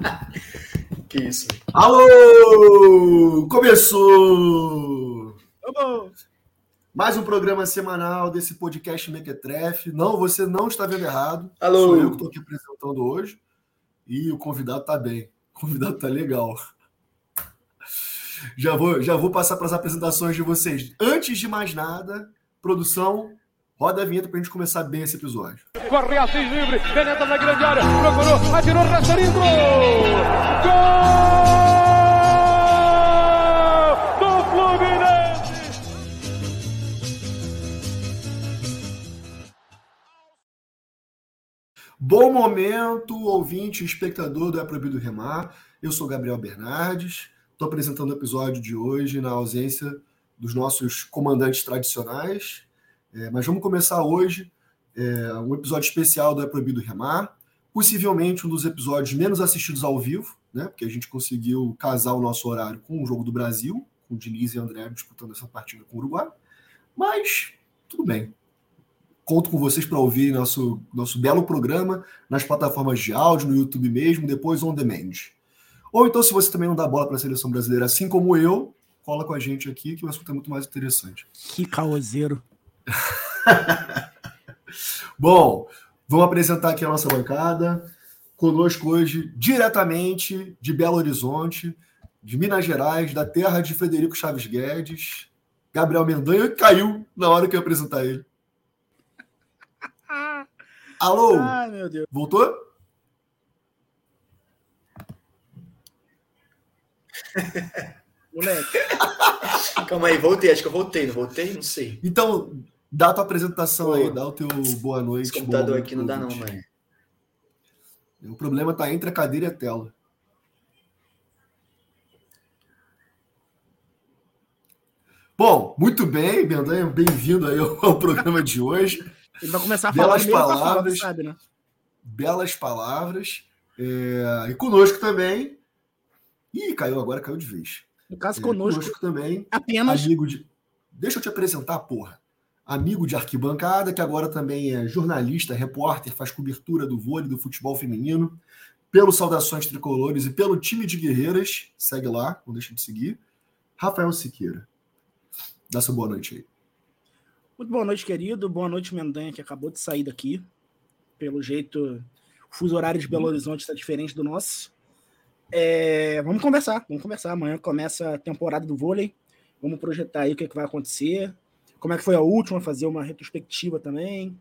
que isso. Alô! Começou! Mais um programa semanal desse podcast Mequetrefe. Não, você não está vendo errado. Alô! Sou eu que estou aqui apresentando hoje. E o convidado está bem. O convidado está legal. Já vou, já vou passar para as apresentações de vocês. Antes de mais nada, produção, roda a vinheta para a gente começar bem esse episódio. Corre Assis livre, penetra na grande área, procurou, atirou, rasteirinho, gol! Gol do Fluminense! Bom momento, ouvinte e espectador do É Proibido Remar. Eu sou Gabriel Bernardes. Estou apresentando o episódio de hoje na ausência dos nossos comandantes tradicionais. É, mas vamos começar hoje é, um episódio especial do É Proibido Remar. Possivelmente um dos episódios menos assistidos ao vivo, né? Porque a gente conseguiu casar o nosso horário com o Jogo do Brasil, com o Diniz e André disputando essa partida com o Uruguai. Mas tudo bem. Conto com vocês para ouvir nosso, nosso belo programa nas plataformas de áudio, no YouTube mesmo, depois on demand. Ou então, se você também não dá bola para a seleção brasileira, assim como eu, cola com a gente aqui, que o assunto é muito mais interessante. Que caoseiro. Bom, vamos apresentar aqui a nossa bancada. Conosco hoje, diretamente de Belo Horizonte, de Minas Gerais, da terra de Frederico Chaves Guedes, Gabriel Mendanha, caiu na hora que eu ia apresentar ele. Alô? Ai, meu Deus. Voltou? Moleque. Calma aí, voltei. Acho que eu voltei, não voltei? Não sei. Então, dá a tua apresentação Pô, aí, dá o teu boa noite. Esse computador aqui não dá, não, mano. O problema tá entre a cadeira e a tela. Bom, muito bem, Bendanha, bem-vindo aí ao, programa de hoje. Ele vai começar a falar Belas no meio da fala, palavras. sabe, né? Belas palavras. É, E conosco também. Ih, caiu agora, caiu de vez. No caso, É, conosco, também, apenas amigo de. Deixa eu te apresentar, porra. Amigo de arquibancada, que agora também é jornalista, repórter, faz cobertura do vôlei, do futebol feminino, pelo Saudações Tricolores e pelo time de guerreiras. Segue lá, não deixa de seguir. Rafael Siqueira. Dá sua boa noite aí. Muito boa noite, querido. Boa noite, Mendanha, que acabou de sair daqui. Pelo jeito, o fuso horário de Belo Horizonte está diferente do nosso. É, vamos conversar, vamos conversar. Amanhã começa a temporada do vôlei. Vamos projetar aí o que, é que vai acontecer. Como é que foi a última, fazer uma retrospectiva também.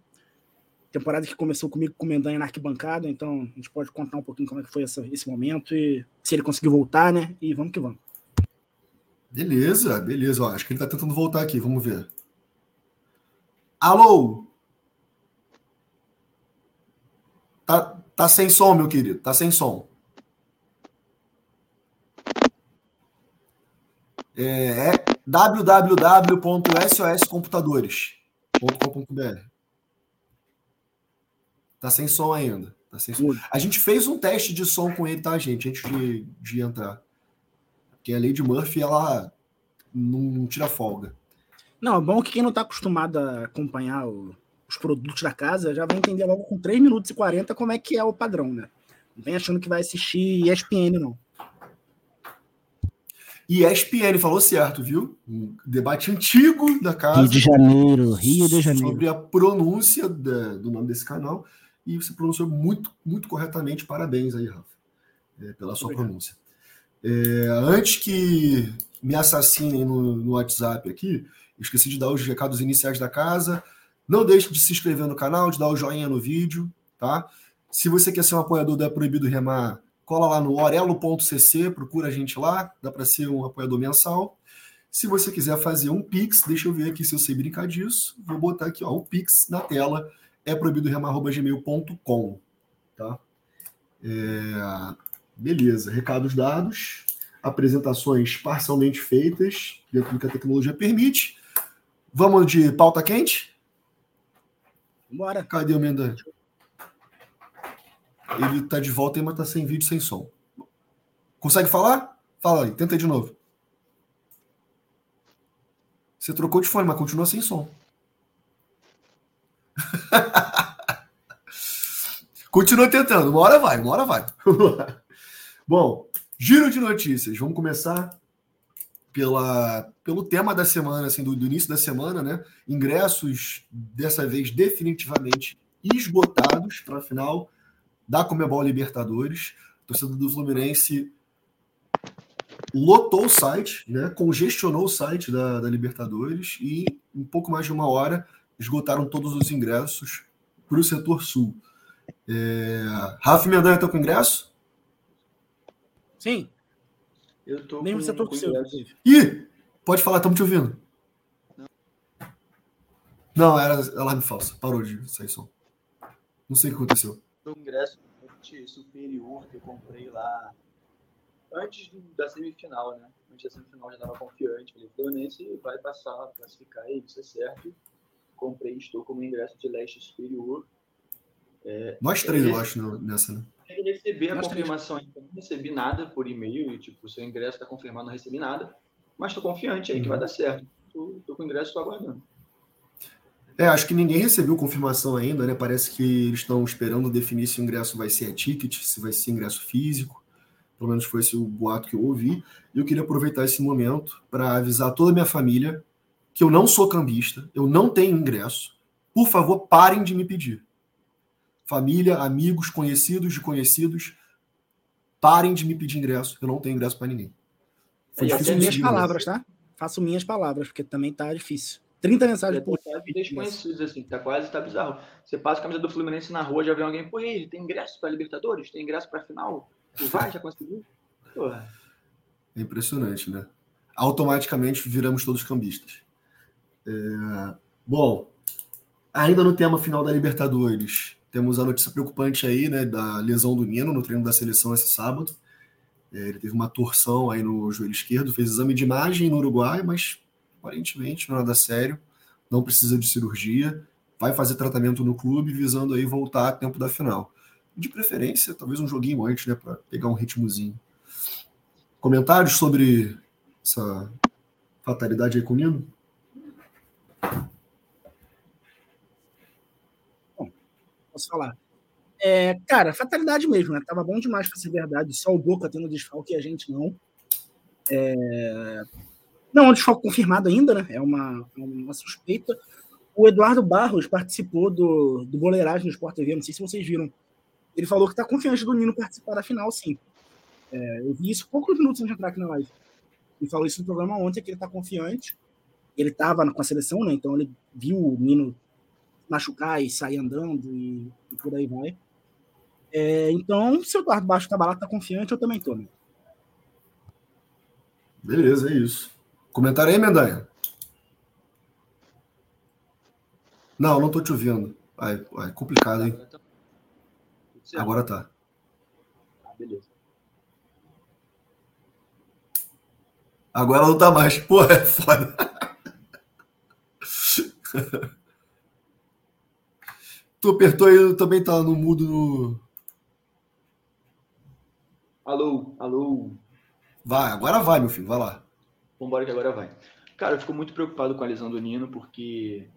Temporada que começou comigo com o Mendanha na arquibancada, então a gente pode contar um pouquinho como é que foi essa- esse momento e se ele conseguiu voltar, né? E vamos que vamos. Beleza, beleza. Ó, acho que ele tá tentando voltar aqui, vamos ver. Alô? Tá, tá sem som, meu querido, tá sem som. É, é www.soscomputadores.com.br. Tá sem som ainda. Tá sem som. A gente fez um teste de som com ele, tá, gente? Antes de, de entrar. Porque a Lady Murphy, ela não, não tira folga. Não, é bom que quem não está acostumado a acompanhar o- os produtos da casa já vai entender logo com 3 minutos e 40 como é que é o padrão, né? Não vem achando que vai assistir ESPN, não. E ESPN falou certo, viu? Um debate antigo da casa Rio de Janeiro, Rio de Janeiro. sobre a pronúncia da- do nome desse canal. E você pronunciou muito, muito corretamente. Parabéns aí, Rafa, é, pela sua Obrigado. pronúncia. É, antes que me assassinem no, no WhatsApp aqui, eu esqueci de dar os recados iniciais da casa. Não deixe de se inscrever no canal, de dar o joinha no vídeo, tá? Se você quer ser um apoiador da Proibido Remar, cola lá no orelo.cc, procura a gente lá, dá para ser um apoiador mensal. Se você quiser fazer um Pix, deixa eu ver aqui se eu sei brincar disso. Vou botar aqui, ó, o Pix na tela é proibidoremar.gmail.com, tá? É, beleza, recados dados, apresentações parcialmente feitas, dentro do que a tecnologia permite. Vamos de pauta quente? Bora. Cadê o Mendan? Ele tá de volta aí, mas tá sem vídeo, sem som. Consegue falar? Fala aí, tenta aí de novo. Você trocou de fone, mas continua sem som. continua tentando, uma hora vai, uma hora vai. Bom, giro de notícias. Vamos começar pela, pelo tema da semana, assim, do, do início da semana, né? Ingressos, dessa vez, definitivamente esgotados para a final da Comebol Libertadores. A torcida do Fluminense lotou o site, né? congestionou o site da, da Libertadores e em pouco mais de uma hora esgotaram todos os ingressos para o setor sul. É... Rafa Mendanha está com ingresso? Sim. Eu tô Nem com, você com seu. Ih, pode falar, estamos te ouvindo. Não, era alarme falso. Parou de sair som. Não sei o que aconteceu. Tô com ingresso superior que eu comprei lá antes do- da semifinal, né? Antes da semifinal já estava confiante. Falei, Fluminense vai passar, classificar aí, isso é certo. Comprei, estou com o meu ingresso de leste superior. Nós três, eu acho, não- nessa, né? Tem que receber a Nós três. confirmação ainda. Não recebi nada por e-mail e, tipo, seu ingresso está confirmado, não recebi nada. Mas estou confiante aí que Uhum. vai dar certo. Tô, tô com o ingresso, estou aguardando. É, acho que ninguém recebeu confirmação ainda, né? Parece que eles estão esperando definir se o ingresso vai ser a ticket, se vai ser ingresso físico. Pelo menos foi esse o boato que eu ouvi. E eu queria aproveitar esse momento para avisar toda a minha família que eu não sou cambista, eu não tenho ingresso. Por favor, parem de me pedir. Família, amigos, conhecidos de conhecidos, parem de me pedir ingresso. Eu não tenho ingresso para ninguém. Foi difícil minhas palavras, tá? Faço minhas palavras, porque também tá difícil. 30 mensagens por Quase desconhecidos, assim, tá quase, tá bizarro. Você passa a camisa do Fluminense na rua, já vê alguém, pô, e aí, ele tem ingresso para Libertadores? Tem ingresso para final? Tu vai, já conseguiu? Porra. É impressionante, né? Automaticamente viramos todos cambistas. É, Bom, ainda no tema final da Libertadores, temos a notícia preocupante aí, né, da lesão do Nino no treino da seleção esse sábado. É, Ele teve uma torção aí no joelho esquerdo, fez exame de imagem no Uruguai, mas aparentemente é nada sério, não precisa de cirurgia, vai fazer tratamento no clube visando aí voltar a tempo da final. De preferência, talvez um joguinho antes, né, para pegar um ritmozinho. Comentários sobre essa fatalidade aí com o Nino? posso falar. É, cara, fatalidade mesmo, né? Tava bom demais pra ser verdade. Só o Boca tendo desfalque e a gente não. É... Não é um confirmado ainda, né? É uma, uma suspeita. O Eduardo Barros participou do, do Boleiragem no Sport TV, não sei se vocês viram. Ele falou que tá confiante do Nino participar da final, sim. É, eu vi isso poucos minutos antes de entrar aqui na live. Ele falou isso no programa ontem, que ele tá confiante. Ele tava com a seleção, né? Então ele viu o Nino machucar e sair andando e, e por aí vai. É, então, se o Eduardo Baixo Cabalá tá confiante, eu também tô. Né? Beleza, é isso. Comentário aí, Mendanha? Não, não tô te ouvindo. Ai, ai, complicado, hein? Agora tá. Beleza. Agora não tá mais. Porra, é foda. tu apertou aí, também tá no mudo no. Alô, alô. Vai, agora vai, meu filho, vai lá. Vambora que agora vai. Cara, eu fico muito preocupado com a lesão do Nino, porque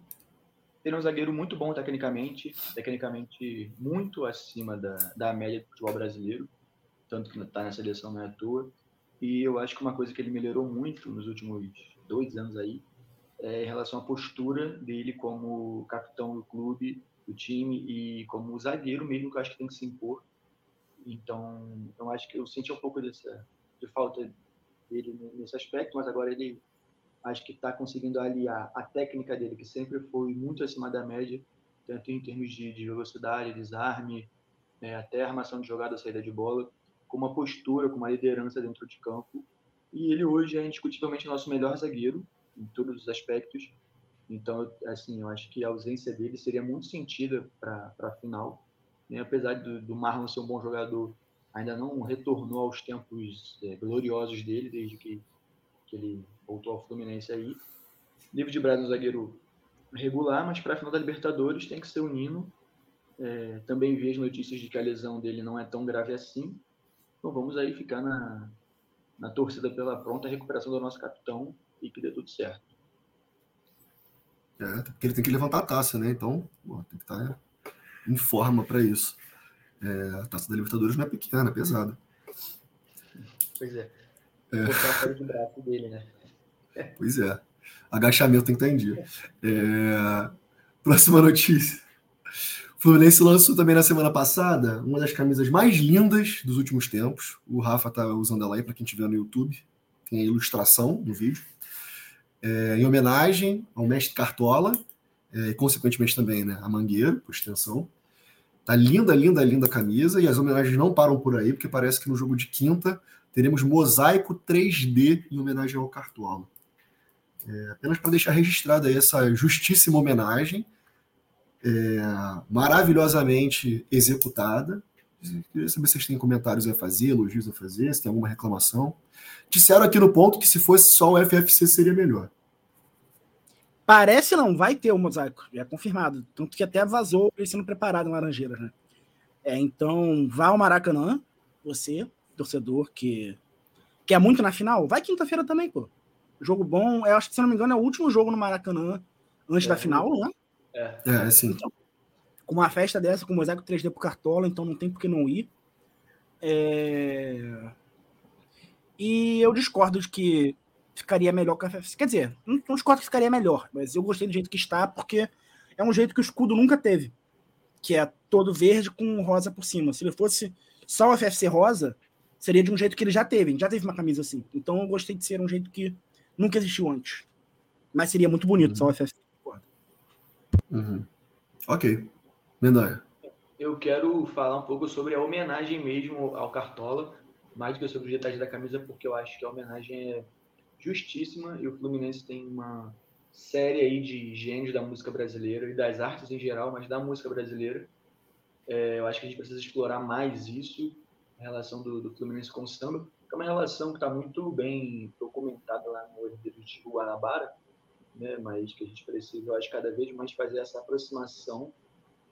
ele é um zagueiro muito bom tecnicamente, tecnicamente muito acima da, da média do futebol brasileiro, tanto que está na seleção não é à toa. E eu acho que uma coisa que ele melhorou muito nos últimos dois anos aí é em relação à postura dele como capitão do clube, do time e como zagueiro mesmo, que eu acho que tem que se impor. Então, eu acho que eu senti um pouco dessa de falta dele nesse aspecto, mas agora ele acho que está conseguindo aliar a técnica dele, que sempre foi muito acima da média, tanto em termos de, de velocidade, desarme, né, até armação de jogada, saída de bola, com uma postura, com uma liderança dentro de campo. E ele hoje é indiscutivelmente nosso melhor zagueiro, em todos os aspectos. Então, assim, eu acho que a ausência dele seria muito sentida para a final. Né? Apesar do, do Marlon ser um bom jogador, ainda não retornou aos tempos é, gloriosos dele, desde que, que ele voltou ao Fluminense aí. Livre de Braz é um zagueiro regular, mas para a final da Libertadores tem que ser o Nino. É, também vi as notícias de que a lesão dele não é tão grave assim. Então vamos aí ficar na, na torcida pela pronta recuperação do nosso capitão e que dê tudo certo. É, porque ele tem que levantar a taça, né? Então, pô, tem que estar em forma para isso. É, a taça da Libertadores não é pequena, é pesada. Pois é. é. De braço dele, né? Pois é. Agachamento tem que estar em dia. É... Próxima notícia. O Fluminense lançou também na semana passada uma das camisas mais lindas dos últimos tempos. O Rafa tá usando ela aí para quem estiver no YouTube. Tem a ilustração do vídeo. É, em homenagem ao mestre Cartola, é, e consequentemente também né, a Mangueira, por extensão. Tá linda, linda, linda a camisa e as homenagens não param por aí, porque parece que no jogo de quinta teremos mosaico 3D em homenagem ao Cartola. É, apenas para deixar registrada essa justíssima homenagem, é, maravilhosamente executada. Queria saber se vocês têm comentários a fazer, elogios a fazer, se tem alguma reclamação. Disseram aqui no ponto que se fosse só o FFC seria melhor. Parece não, vai ter o mosaico, já é confirmado. Tanto que até vazou ele sendo preparado em Laranjeiras, né? É, então, vá ao Maracanã, você, torcedor que quer muito na final, vai quinta-feira também, pô. Jogo bom, eu acho que, se não me engano, é o último jogo no Maracanã antes é, da final, né? É, é sim. Então, com uma festa dessa, com mosaico 3D pro Cartola, então não tem por que não ir. É... E eu discordo de que ficaria melhor com a FFC. Quer dizer, não, não discordo que ficaria melhor, mas eu gostei do jeito que está, porque é um jeito que o escudo nunca teve. Que é todo verde com rosa por cima. Se ele fosse só o FFC rosa, seria de um jeito que ele já teve. já teve uma camisa assim. Então eu gostei de ser um jeito que nunca existiu antes. Mas seria muito bonito uhum. só o FFC. Uhum. Ok. Mendanha. Eu quero falar um pouco sobre a homenagem mesmo ao Cartola, mais do que sobre os detalhes da camisa, porque eu acho que a homenagem é justíssima e o Fluminense tem uma série aí de gênios da música brasileira e das artes em geral, mas da música brasileira. É, eu acho que a gente precisa explorar mais isso, a relação do, do Fluminense com o samba, que é uma relação que está muito bem documentada lá no Herdeiro de Guanabara, né, mas que a gente precisa, eu acho, cada vez mais fazer essa aproximação,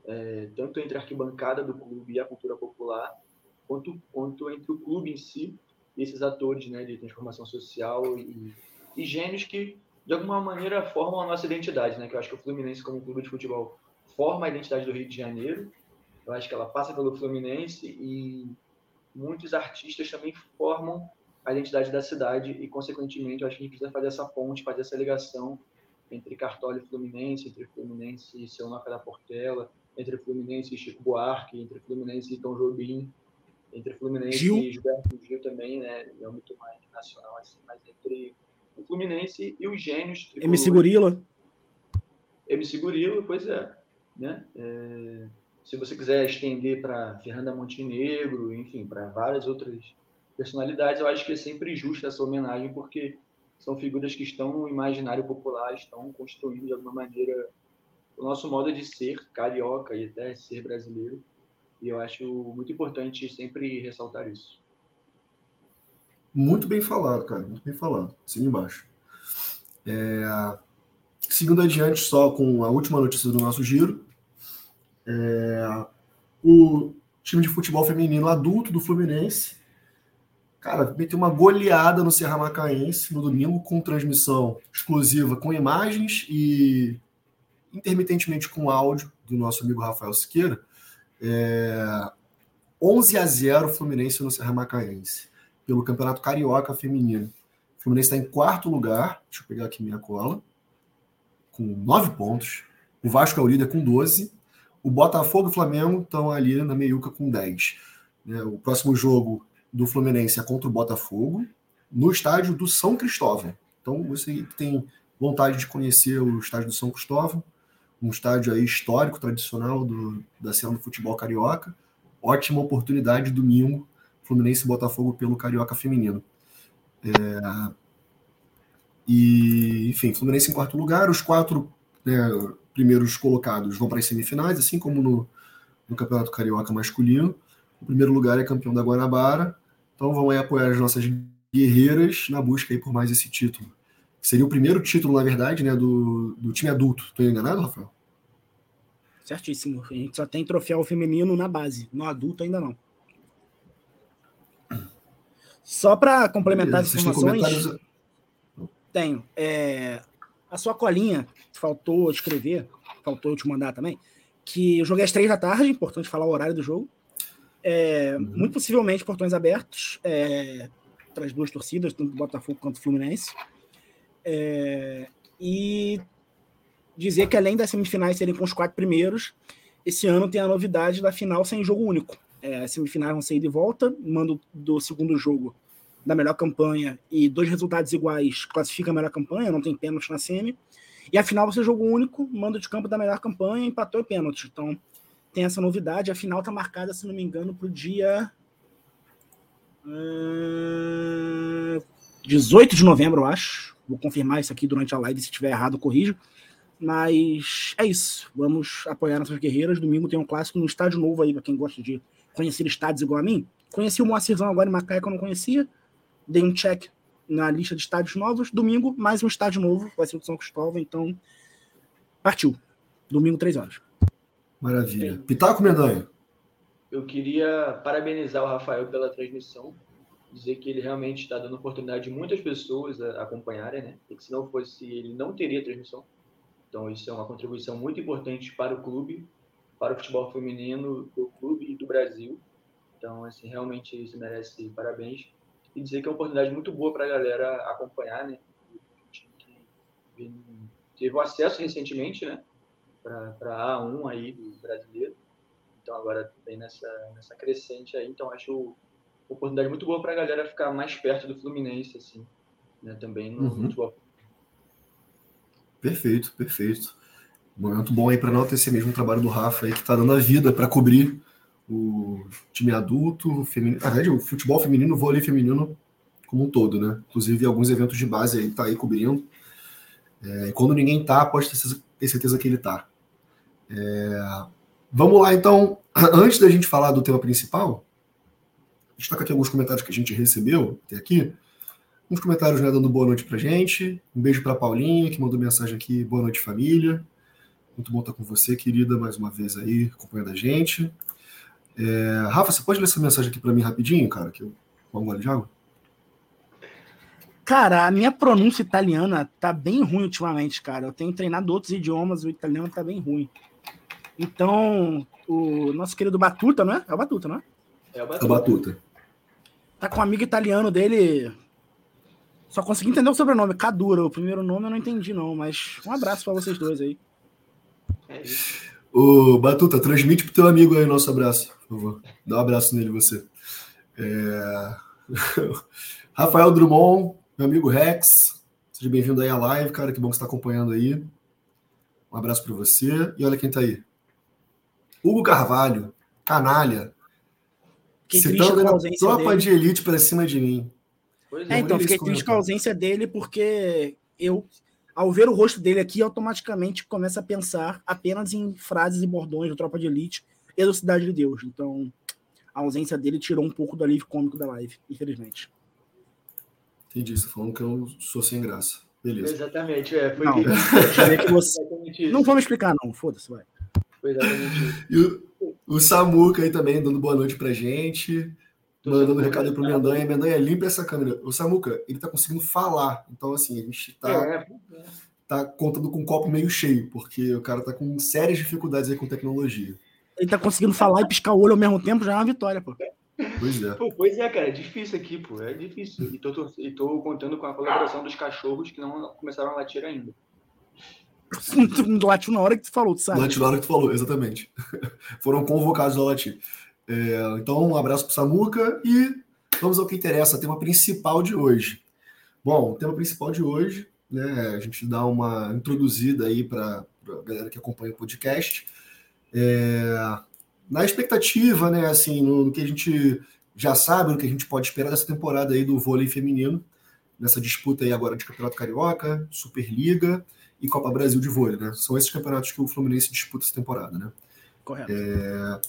é, tanto entre a arquibancada do clube e a cultura popular, quanto, quanto entre o clube em si esses atores né, de transformação social e, e gênios que, de alguma maneira, formam a nossa identidade. Né? Que eu acho que o Fluminense, como clube de futebol, forma a identidade do Rio de Janeiro. Eu acho que ela passa pelo Fluminense e muitos artistas também formam a identidade da cidade e, consequentemente, eu acho que a gente precisa fazer essa ponte, fazer essa ligação entre Cartola e Fluminense, entre Fluminense e Seu Noca da Portela, entre Fluminense e Chico Buarque, entre Fluminense e Tom Jobim, entre Fluminense Gil. e Gilberto Gil também, né? É muito mais nacional, assim, mas entre o Fluminense e os gênios. MC Gorila. MC Gorila, pois é. Né? É, se você quiser estender para Fernanda Montenegro, enfim, para várias outras personalidades, eu acho que é sempre justa essa homenagem, porque são figuras que estão no imaginário popular, estão construindo de alguma maneira o nosso modo de ser carioca e até ser brasileiro. E eu acho muito importante sempre ressaltar isso. Muito bem falado, cara. Muito bem falado. Assina embaixo. É... Seguindo adiante, só com a última notícia do nosso giro. É... O time de futebol feminino adulto do Fluminense, cara, meteu uma goleada no Serra Macaense no domingo, com transmissão exclusiva com imagens e intermitentemente com áudio do nosso amigo Rafael Siqueira. É, 11 a 0 Fluminense no Serra Macaense, pelo Campeonato Carioca Feminino. O Fluminense está em quarto lugar, deixa eu pegar aqui minha cola, com 9 pontos. O Vasco é o líder com 12. O Botafogo e o Flamengo estão ali na meiuca com 10. É, o próximo jogo do Fluminense é contra o Botafogo, no estádio do São Cristóvão. Então, você tem vontade de conhecer o estádio do São Cristóvão, um estádio aí histórico, tradicional do, da cena do futebol carioca. Ótima oportunidade domingo, Fluminense e Botafogo pelo Carioca Feminino. É, e, enfim, Fluminense em quarto lugar, os quatro né, primeiros colocados vão para as semifinais, assim como no, no Campeonato Carioca masculino. O primeiro lugar é campeão da Guanabara, então vão aí apoiar as nossas guerreiras na busca aí por mais esse título. Seria o primeiro título, na verdade, né, do, do time adulto. Estou enganado, Rafael? Certíssimo. A gente só tem troféu feminino na base. No adulto ainda não. Só para complementar as informações. Tenho. É, a sua colinha, faltou escrever, faltou eu te mandar também, que eu joguei às três da tarde, importante falar o horário do jogo. É, uhum. Muito possivelmente portões abertos. É, entre as duas torcidas, tanto o Botafogo quanto o Fluminense. É, e dizer que além das semifinais serem com os quatro primeiros, esse ano tem a novidade da final sem jogo único. É, as semifinais vão ser de volta, mando do segundo jogo da melhor campanha e dois resultados iguais classifica a melhor campanha, não tem pênalti na semi. E a final vai ser jogo único, mando de campo da melhor campanha, empatou e pênalti. Então tem essa novidade. A final está marcada, se não me engano, para o dia. Hum, 18 de novembro, eu acho. Vou confirmar isso aqui durante a live. Se estiver errado, corrijo. Mas é isso. Vamos apoiar nossas guerreiras. Domingo tem um clássico no estádio novo aí, para quem gosta de conhecer estádios igual a mim. Conheci o Moacirzão agora em Macaé que eu não conhecia. Dei um check na lista de estádios novos. Domingo, mais um estádio novo. Vai ser o de São Cristóvão. Então, partiu. Domingo, três horas. Maravilha. Pitaco Mendanha. Eu queria parabenizar o Rafael pela transmissão, dizer que ele realmente está dando oportunidade de muitas pessoas a acompanharem, né? E que se não fosse ele, não teria transmissão. Então, isso é uma contribuição muito importante para o clube, para o futebol feminino do clube e do Brasil. Então, assim, realmente isso merece parabéns. E dizer que é uma oportunidade muito boa para a galera acompanhar, né? Teve o acesso recentemente, né? Para A1 aí do brasileiro. Então agora vem nessa, nessa crescente aí. Então acho oportunidade muito boa para a galera ficar mais perto do Fluminense, assim, né? Também no uhum. futebol. Perfeito, perfeito. Momento bom aí para não ter esse mesmo trabalho do Rafa aí que está dando a vida para cobrir o time adulto, feminino, na verdade, o futebol feminino, o vôlei feminino como um todo, né? Inclusive alguns eventos de base aí tá aí cobrindo. É, e quando ninguém tá, pode ter certeza que ele tá. É, vamos lá, então, antes da gente falar do tema principal, destaca aqui alguns comentários que a gente recebeu até aqui. Uns comentários né, dando boa noite pra gente. Um beijo pra Paulinha, que mandou mensagem aqui, boa noite, família. Muito bom estar com você, querida, mais uma vez aí, acompanhando a gente. É, Rafa, você pode ler essa mensagem aqui para mim rapidinho, cara? Que eu vou um gole de água? Cara, a minha pronúncia italiana tá bem ruim ultimamente, cara. Eu tenho treinado outros idiomas, o italiano tá bem ruim. Então, o nosso querido Batuta, não é? É o Batuta, não é? É o Batuta. É o Batuta. Tá com um amigo italiano dele. Só consegui entender o sobrenome, Cadura. O primeiro nome eu não entendi, não, mas um abraço para vocês dois aí. É isso. Ô, Batuta, transmite pro teu amigo aí o nosso abraço, por favor. Dá um abraço nele, você. É... Rafael Drummond, meu amigo Rex, seja bem-vindo aí à live, cara, que bom que você está acompanhando aí. Um abraço para você. E olha quem tá aí. Hugo Carvalho, canalha. Que citando a tropa dele. de elite para cima de mim. É, então, fiquei triste com a ausência dele porque eu ao ver o rosto dele aqui, automaticamente começa a pensar apenas em frases e bordões do Tropa de Elite e do Cidade de Deus. Então, a ausência dele tirou um pouco do alívio cômico da live, infelizmente. Entendi, você tá falando que eu sou sem graça. Beleza. Exatamente, é. Foi não, que... que você... não vou me explicar, não. Foda-se, vai. Foi exatamente isso. O, o Samuca aí também, dando boa noite pra gente. mandando um recado pro Mendanha. Mendanha, limpa essa câmera. O Samuca, ele tá conseguindo falar. Então, assim, a gente tá, é, é. tá contando com um copo meio cheio, porque o cara tá com sérias dificuldades aí com tecnologia. Ele tá conseguindo falar e piscar o olho ao mesmo tempo, já é uma vitória, pô. Pois é. Pô, pois é, cara, é difícil aqui, pô. É difícil. E tô, tô, e tô contando com a colaboração dos cachorros que não começaram a latir ainda. Latiu na hora que tu falou, tu sabe? Latiu na hora que tu falou, exatamente. Foram convocados a latir. É, então, um abraço para Samuca e vamos ao que interessa, tema principal de hoje. Bom, o tema principal de hoje, né, a gente dá uma introduzida aí para a galera que acompanha o podcast. É, na expectativa, né, assim, no, no, que a gente já sabe, no que a gente pode esperar dessa temporada aí do vôlei feminino, nessa disputa aí agora de Campeonato Carioca, Superliga e Copa Brasil de vôlei, né? São esses campeonatos que o Fluminense disputa essa temporada, né? Correto. É,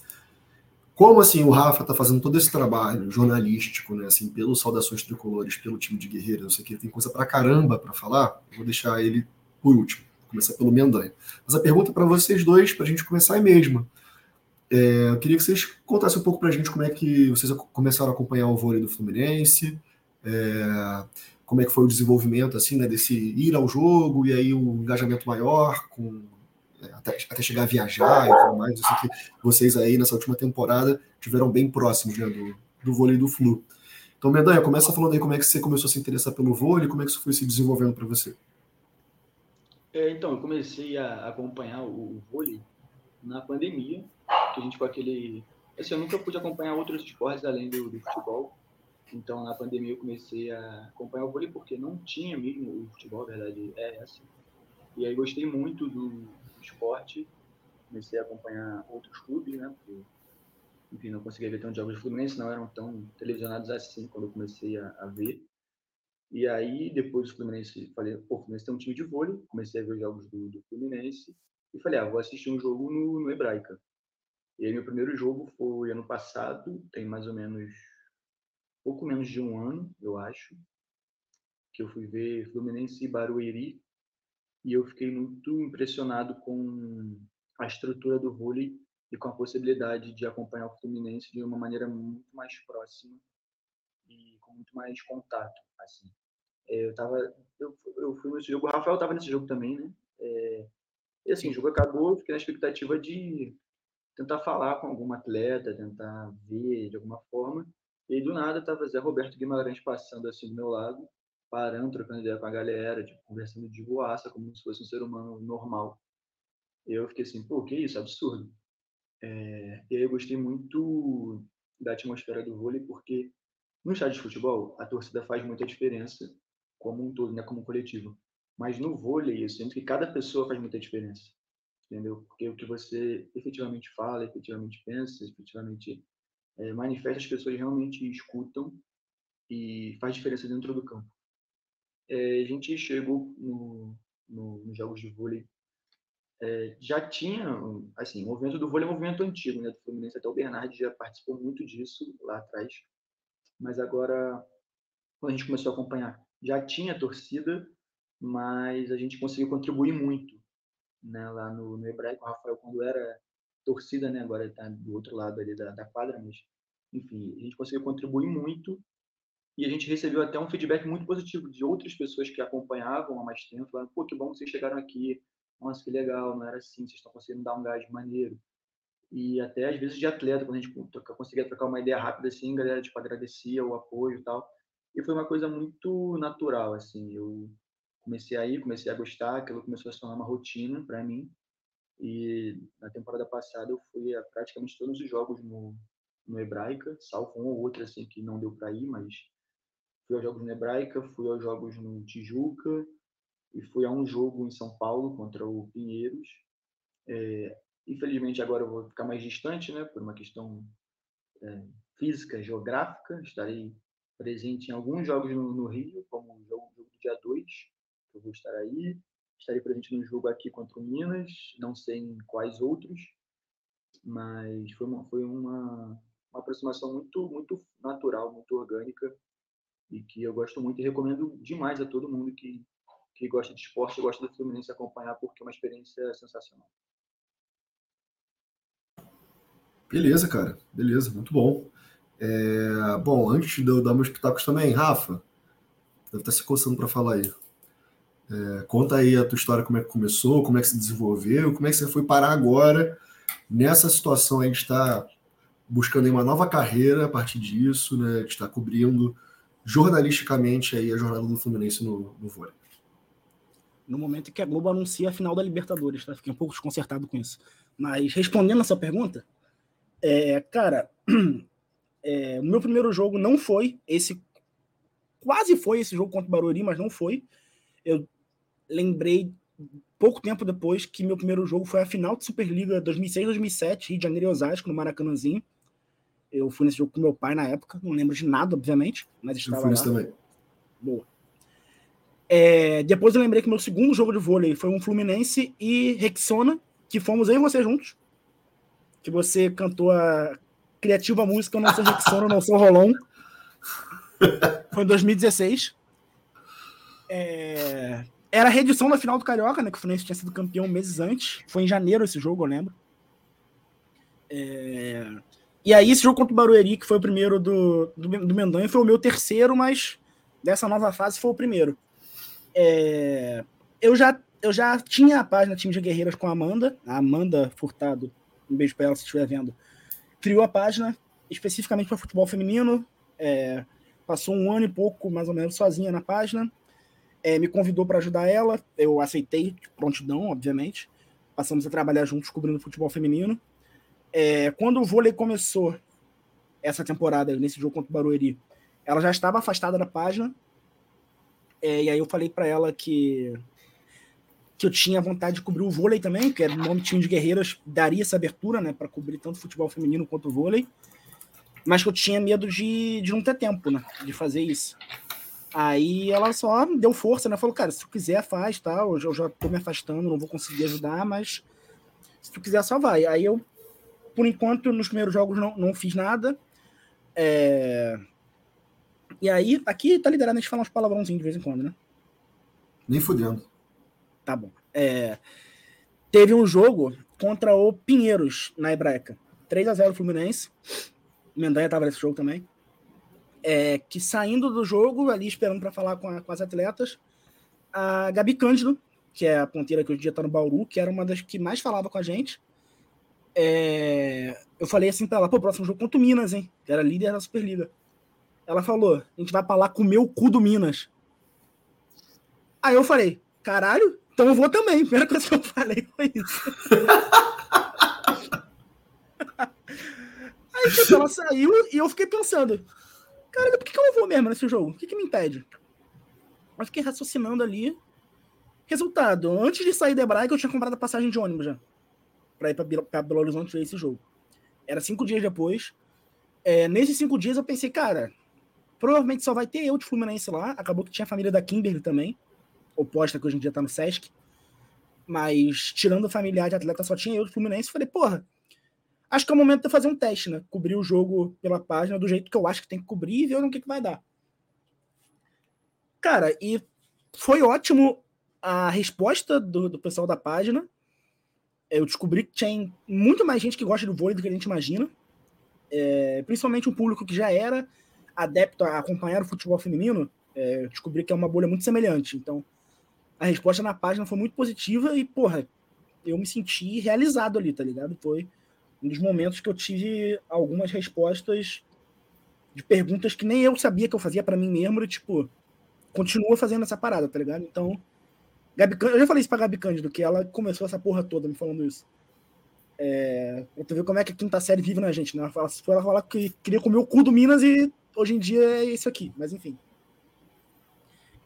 como assim o Rafa está fazendo todo esse trabalho jornalístico, né, assim, pelo Saudações Tricolores, pelo time de guerreiros, não sei o que, tem coisa pra caramba para falar, vou deixar ele por último, vou começar pelo Mendanha. Mas a pergunta para vocês dois, para a gente começar é a mesma. É, eu queria que vocês contassem um pouco para a gente como é que vocês começaram a acompanhar o vôlei do Fluminense, é, como é que foi o desenvolvimento assim, né, desse ir ao jogo e aí um engajamento maior com até, até chegar a viajar e tudo mais. Que vocês aí nessa última temporada tiveram bem próximos né, do, do vôlei do Flu. Então, Medanha, começa falando aí como é que você começou a se interessar pelo vôlei, como é que isso foi se desenvolvendo para você. É, então, eu comecei a acompanhar o, o vôlei na pandemia, que a gente com aquele... Assim, eu nunca pude acompanhar outros esportes além do, do futebol, então na pandemia eu comecei a acompanhar o vôlei porque não tinha mesmo o futebol, a verdade é essa. E aí gostei muito do, esporte, comecei a acompanhar outros clubes, né, porque enfim, não conseguia ver tantos jogos do Fluminense, não eram tão televisionados assim quando eu comecei a, a ver. E aí, depois do Fluminense, falei, pô, o Fluminense tem um time de vôlei, comecei a ver os jogos do, do Fluminense, e falei, ah, vou assistir um jogo no, no Hebraica. E aí, meu primeiro jogo foi ano passado, tem mais ou menos, pouco menos de um ano, eu acho, que eu fui ver Fluminense e Barueri, e eu fiquei muito impressionado com a estrutura do vôlei e com a possibilidade de acompanhar o Fluminense de uma maneira muito mais próxima e com muito mais contato, assim. É, eu tava, eu, eu fui nesse jogo, o Rafael estava nesse jogo também, né? É, e assim, o jogo acabou, fiquei na expectativa de tentar falar com algum atleta, tentar ver de alguma forma. E do nada, estava Zé Roberto Guimarães passando assim do meu lado, parando, trocando ideia com a galera, tipo, conversando de boaça, como se fosse um ser humano normal. Eu fiquei assim, pô, que isso, absurdo. É, e aí eu gostei muito da atmosfera do vôlei, porque no estádio de futebol, a torcida faz muita diferença, como um todo, né, como um coletivo. Mas no vôlei, eu sinto que cada pessoa faz muita diferença, entendeu? Porque o que você efetivamente fala, efetivamente pensa, efetivamente é, manifesta, as pessoas realmente escutam e faz diferença dentro do campo. É, a gente chegou no, no, nos jogos de vôlei é, já tinha, assim, o movimento do vôlei é um movimento antigo, né, do Fluminense, até o Bernardo já participou muito disso lá atrás, mas agora, quando a gente começou a acompanhar, já tinha torcida, mas a gente conseguiu contribuir muito, né, lá no, no Hebraico, o Rafael, quando era torcida, né, agora está do outro lado ali da, da quadra, mas, enfim, a gente conseguiu contribuir muito e a gente recebeu até um feedback muito positivo de outras pessoas que acompanhavam há mais tempo, falando, pô, que bom que vocês chegaram aqui, nossa, que legal, não era assim, vocês estão conseguindo dar um gás maneiro. E até às vezes de atleta, quando a gente conseguia trocar uma ideia rápida assim, a galera tipo agradecia o apoio e tal. E foi uma coisa muito natural assim. Eu comecei aí, comecei a gostar, aquilo começou a se tornar uma rotina para mim. E na temporada passada eu fui a praticamente todos os jogos no, no Hebraica, salvo um ou outro assim que não deu para ir, mas fui aos jogos no Hebraica, fui aos jogos no Tijuca, e fui a um jogo em São Paulo contra o Pinheiros. É, infelizmente agora eu vou ficar mais distante, né, por uma questão é, física, geográfica. Estarei presente em alguns jogos no, no Rio, como o jogo, jogo, do dia 2, eu vou estar aí. Estarei presente no jogo aqui contra o Minas, não sei em quais outros, mas foi uma, foi uma, uma aproximação muito, muito natural, muito orgânica e que eu gosto muito e recomendo demais a todo mundo que que gosta de esporte gosta do Fluminense acompanhar, porque é uma experiência sensacional. Beleza, cara. Beleza, muito bom. É... Bom, antes de eu dar meus pitacos também, Rafa, deve estar se coçando para falar aí. É... Conta aí a tua história, como é que começou, como é que se desenvolveu, como é que você foi parar agora nessa situação aí de estar buscando uma nova carreira a partir disso, né, de estar cobrindo jornalisticamente aí a jornada do Fluminense no, no vôlei no momento em que a Globo anuncia a final da Libertadores, tá? Fiquei um pouco desconcertado com isso. Mas respondendo a sua pergunta, é, cara, é, o meu primeiro jogo não foi esse. Quase foi esse jogo contra o Barueri, mas não foi. Eu lembrei pouco tempo depois que meu primeiro jogo foi a final de Superliga 2006-2007, Rio de Janeiro e Osasco, no Maracanãzinho. Eu fui nesse jogo com meu pai na época, não lembro de nada, obviamente, mas estava eu fui lá. também. Boa. É, depois eu lembrei que meu segundo jogo de vôlei foi um Fluminense e Rexona, que fomos eu e você juntos. Que você cantou a criativa música Eu Não Sou Rexona, Eu Não Sou Rolon. Foi em 2016. É, era a reedição da final do Carioca, né? Que o Fluminense tinha sido campeão meses antes. Foi em janeiro esse jogo, eu lembro. É, e aí, esse jogo contra o Barueri, que foi o primeiro do, do, do Mendanha, foi o meu terceiro, mas dessa nova fase foi o primeiro. É, eu, já, eu já tinha a página Time de Guerreiras com a Amanda, a Amanda Furtado, um beijo para ela se estiver vendo, criou a página especificamente para futebol feminino. É, passou um ano e pouco, mais ou menos, sozinha na página. É, me convidou para ajudar ela, eu aceitei, de prontidão, obviamente. Passamos a trabalhar juntos cobrindo futebol feminino. É, quando o vôlei começou essa temporada, nesse jogo contra o Barueri, ela já estava afastada da página. É, e aí eu falei para ela que que eu tinha vontade de cobrir o vôlei também, que era o nome time de guerreiras, daria essa abertura, né, para cobrir tanto futebol feminino quanto o vôlei, mas que eu tinha medo de, de não ter tempo, né, de fazer isso. Aí ela só deu força, né, falou, cara, se tu quiser faz, tá, eu já, eu já tô me afastando, não vou conseguir ajudar, mas se tu quiser só vai. Aí eu, por enquanto, nos primeiros jogos não, não fiz nada, é... E aí, aqui tá liberado a gente falar uns palavrãozinhos de vez em quando, né? Nem fudendo. Tá bom. É, teve um jogo contra o Pinheiros, na Hebraica. 3 a 0 Fluminense. Mendanha estava nesse jogo também. É, que saindo do jogo, ali esperando para falar com, a, com, as atletas, a Gabi Cândido, que é a ponteira que hoje em dia está no Bauru, que era uma das que mais falava com a gente. É, eu falei assim para ela: pô, próximo jogo contra o Minas, hein? Que era líder da Superliga. Ela falou: a gente vai para lá comer o cu do Minas. Aí eu falei: caralho, então eu vou também. A primeira coisa que eu falei foi isso. Aí, tipo, ela saiu e eu fiquei pensando, cara, por que, eu não vou mesmo nesse jogo? O que, que me impede? Eu fiquei raciocinando ali. Resultado, antes de sair da Braga, eu tinha comprado a passagem de ônibus já. Pra ir pra, pra Belo Horizonte ver esse jogo. Era cinco dias depois. É, nesses cinco dias eu pensei, cara, provavelmente só vai ter eu de Fluminense lá. Acabou que tinha a família da Kimberly também oposta que hoje em dia tá no Sesc. Mas, tirando o familiar de atleta, só tinha eu do Fluminense. Falei, porra, acho que é o momento de fazer um teste, né? Cobrir o jogo pela página do jeito que eu acho que tem que cobrir e ver o que, que vai dar. Cara, e foi ótimo a resposta do, do pessoal da página. Eu descobri que tinha muito mais gente que gosta do vôlei do que a gente imagina. É, principalmente um público que já era adepto a acompanhar o futebol feminino. É, descobri que é uma bolha muito semelhante. Então, a resposta na página foi muito positiva e, porra, eu me senti realizado ali, tá ligado? Foi um dos momentos que eu tive algumas respostas de perguntas que nem eu sabia que eu fazia para mim mesmo, e, tipo, continua fazendo essa parada, tá ligado? Então, Gabi Cândido, eu já falei isso pra Gabi Cândido, que ela começou essa porra toda me falando isso. É, pra tu ver como é que a quinta série vive na gente, né? Ela, fala, ela fala que queria comer o cu do Minas e hoje em dia é isso aqui, mas enfim.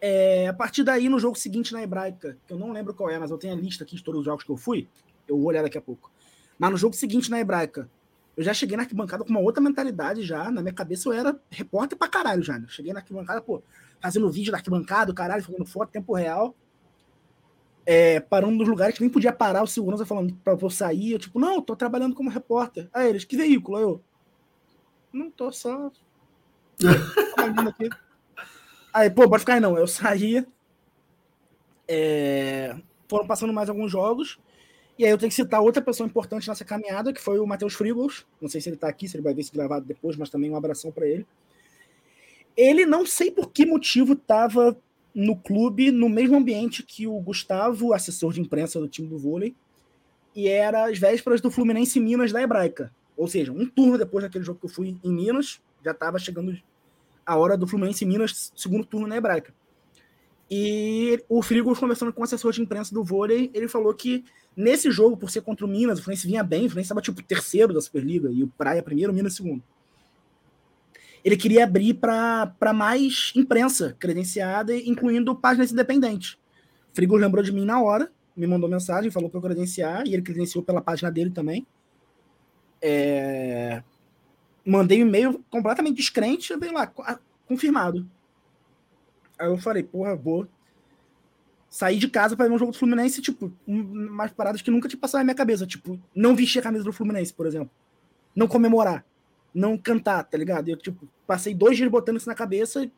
É, a partir daí, no jogo seguinte na Hebraica, que eu não lembro qual é, mas eu tenho a lista aqui de todos os jogos que eu fui, eu vou olhar daqui a pouco. Mas no jogo seguinte na Hebraica, eu já cheguei na arquibancada com uma outra mentalidade já. Na minha cabeça eu era repórter pra caralho já. Né? Cheguei na arquibancada, pô, fazendo vídeo da arquibancada, caralho, fazendo foto, tempo real. É, parando nos lugares que nem podia parar, o segurança falando pra eu sair. Eu, tipo, não, tô trabalhando como repórter. Aí eles, que veículo? Eu, não tô só. aqui. Aí, pô, pode ficar aí não. Eu saía. É... Foram passando mais alguns jogos. E aí eu tenho que citar outra pessoa importante nessa caminhada, que foi o Matheus Frigols. Não sei se ele tá aqui, se ele vai ver esse gravado depois, mas também um abração para ele. Ele não sei por que motivo estava no clube, no mesmo ambiente que o Gustavo, assessor de imprensa do time do vôlei, e era as vésperas do Fluminense Minas da Hebraica. Ou seja, um turno depois daquele jogo que eu fui em Minas, já estava chegando a hora do Fluminense Minas, segundo turno na Hebraica. E o Frigos, conversando com o assessor de imprensa do vôlei, ele falou que nesse jogo, por ser contra o Minas, o Fluminense vinha bem, o Fluminense estava tipo terceiro da Superliga, e o Praia primeiro, o Minas segundo. Ele queria abrir para mais imprensa credenciada, incluindo páginas independentes. O Frigos lembrou de mim na hora, me mandou mensagem, falou para eu credenciar, e ele credenciou pela página dele também. É, mandei um e-mail completamente descrente, veio lá, confirmado. Aí eu falei, porra, vou sair de casa para ver um jogo do Fluminense, tipo, umas paradas que nunca te passaram na minha cabeça, tipo, não vestir a camisa do Fluminense, por exemplo. Não comemorar, não cantar, tá ligado? Eu, tipo, passei dois dias botando isso na cabeça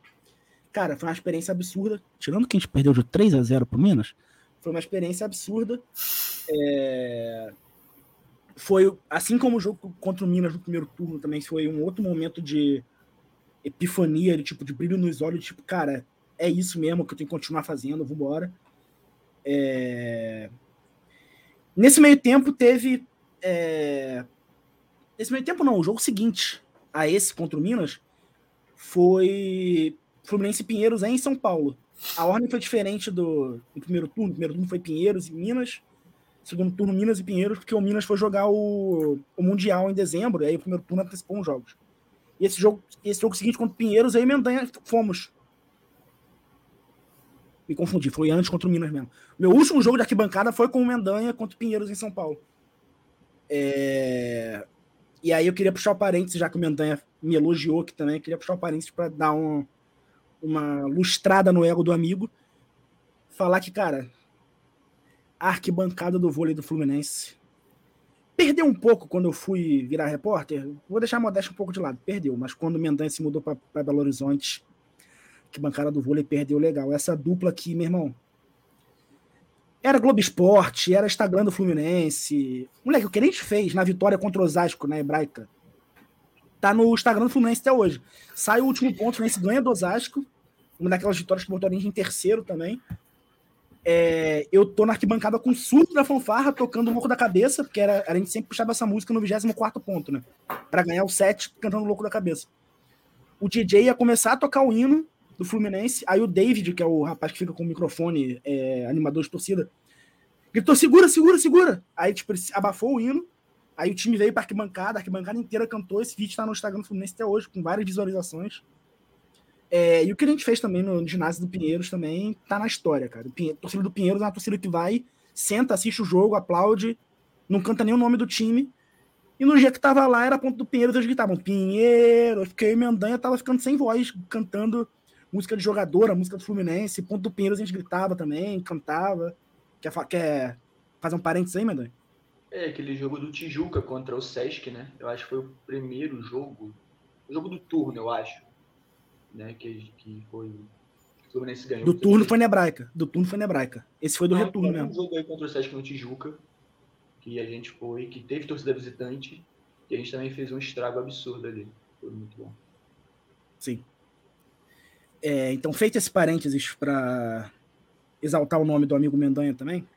cara, foi uma experiência absurda. Tirando que a gente perdeu de 3 a 0 pro Minas, foi uma experiência absurda. É foi, assim como o jogo contra o Minas no primeiro turno também, foi um outro momento de epifania, de tipo, de brilho nos olhos, tipo, cara, é isso mesmo que eu tenho que continuar fazendo, vambora. É... Nesse meio tempo teve. É... Nesse meio tempo não, o jogo seguinte a esse contra o Minas foi Fluminense e Pinheiros em São Paulo. A ordem foi diferente do, do primeiro turno. O primeiro turno foi Pinheiros e Minas. Segundo turno, Minas e Pinheiros, porque o Minas foi jogar o, o Mundial em dezembro, e aí o primeiro turno antecipou uns jogos. E esse jogo, esse jogo seguinte contra o Pinheiros, aí Mendanha fomos. Me confundi, foi antes contra o Minas mesmo. Meu último jogo de arquibancada foi com o Mendanha contra o Pinheiros em São Paulo. É... E aí eu queria puxar o parênteses, já que o Mendanha me elogiou aqui também, queria puxar o parênteses para dar um, uma lustrada no ego do amigo. Falar que, cara, a arquibancada do vôlei do Fluminense perdeu um pouco quando eu fui virar repórter. Vou deixar a modéstia um pouco de lado, perdeu, mas quando o Mendanha se mudou para Belo Horizonte, que bancada do vôlei perdeu legal. Essa dupla aqui, meu irmão, era Globo Esporte, era Instagram do Fluminense. Moleque, o que a gente fez na vitória contra o Osasco, na Hebraica, tá no Instagram do Fluminense até hoje. Sai o último ponto, o Fluminense ganha do Osasco, uma daquelas vitórias que botou a gente em terceiro também. É, eu tô na arquibancada com surto da fanfarra, tocando o louco da cabeça, porque era, a gente sempre puxava essa música no 24 ponto, né? Pra ganhar o set cantando o louco da cabeça. O DJ ia começar a tocar o hino, do Fluminense. Aí o David, que é o rapaz que fica com o microfone, é, animador de torcida, gritou: segura, segura, segura. Aí, tipo, ele abafou o hino. Aí o time veio para arquibancada, a arquibancada inteira cantou. Esse vídeo está no Instagram do Fluminense até hoje, com várias visualizações. É, e o que a gente fez também no, ginásio do Pinheiros também tá na história, cara. O Pinheiro, torcida do Pinheiros é uma torcida que vai, senta, assiste o jogo, aplaude, não canta nem o nome do time. E no dia que tava lá, era ponto do Pinheiros, eles gritavam Pinheiro, fiquei Mendanha, tava ficando sem voz, cantando música de jogadora, música do Fluminense, ponto do Pinheiros a gente gritava também, cantava. Quer, quer fazer um parênteses aí, Mendan? É, aquele jogo do Tijuca contra o Sesc, né? Eu acho que foi o primeiro jogo, o jogo do turno, eu acho, né? Que, que foi o Fluminense ganhou. Do turno foi Nebraica. Do turno foi Nebraica. Esse foi do ah, retorno mesmo. um jogo aí contra o Sesc no Tijuca, que a gente foi, que teve torcida visitante, e a gente também fez um estrago absurdo ali. Foi muito bom. Sim. É, então, feito esse parênteses para exaltar o nome do amigo Mendanha também.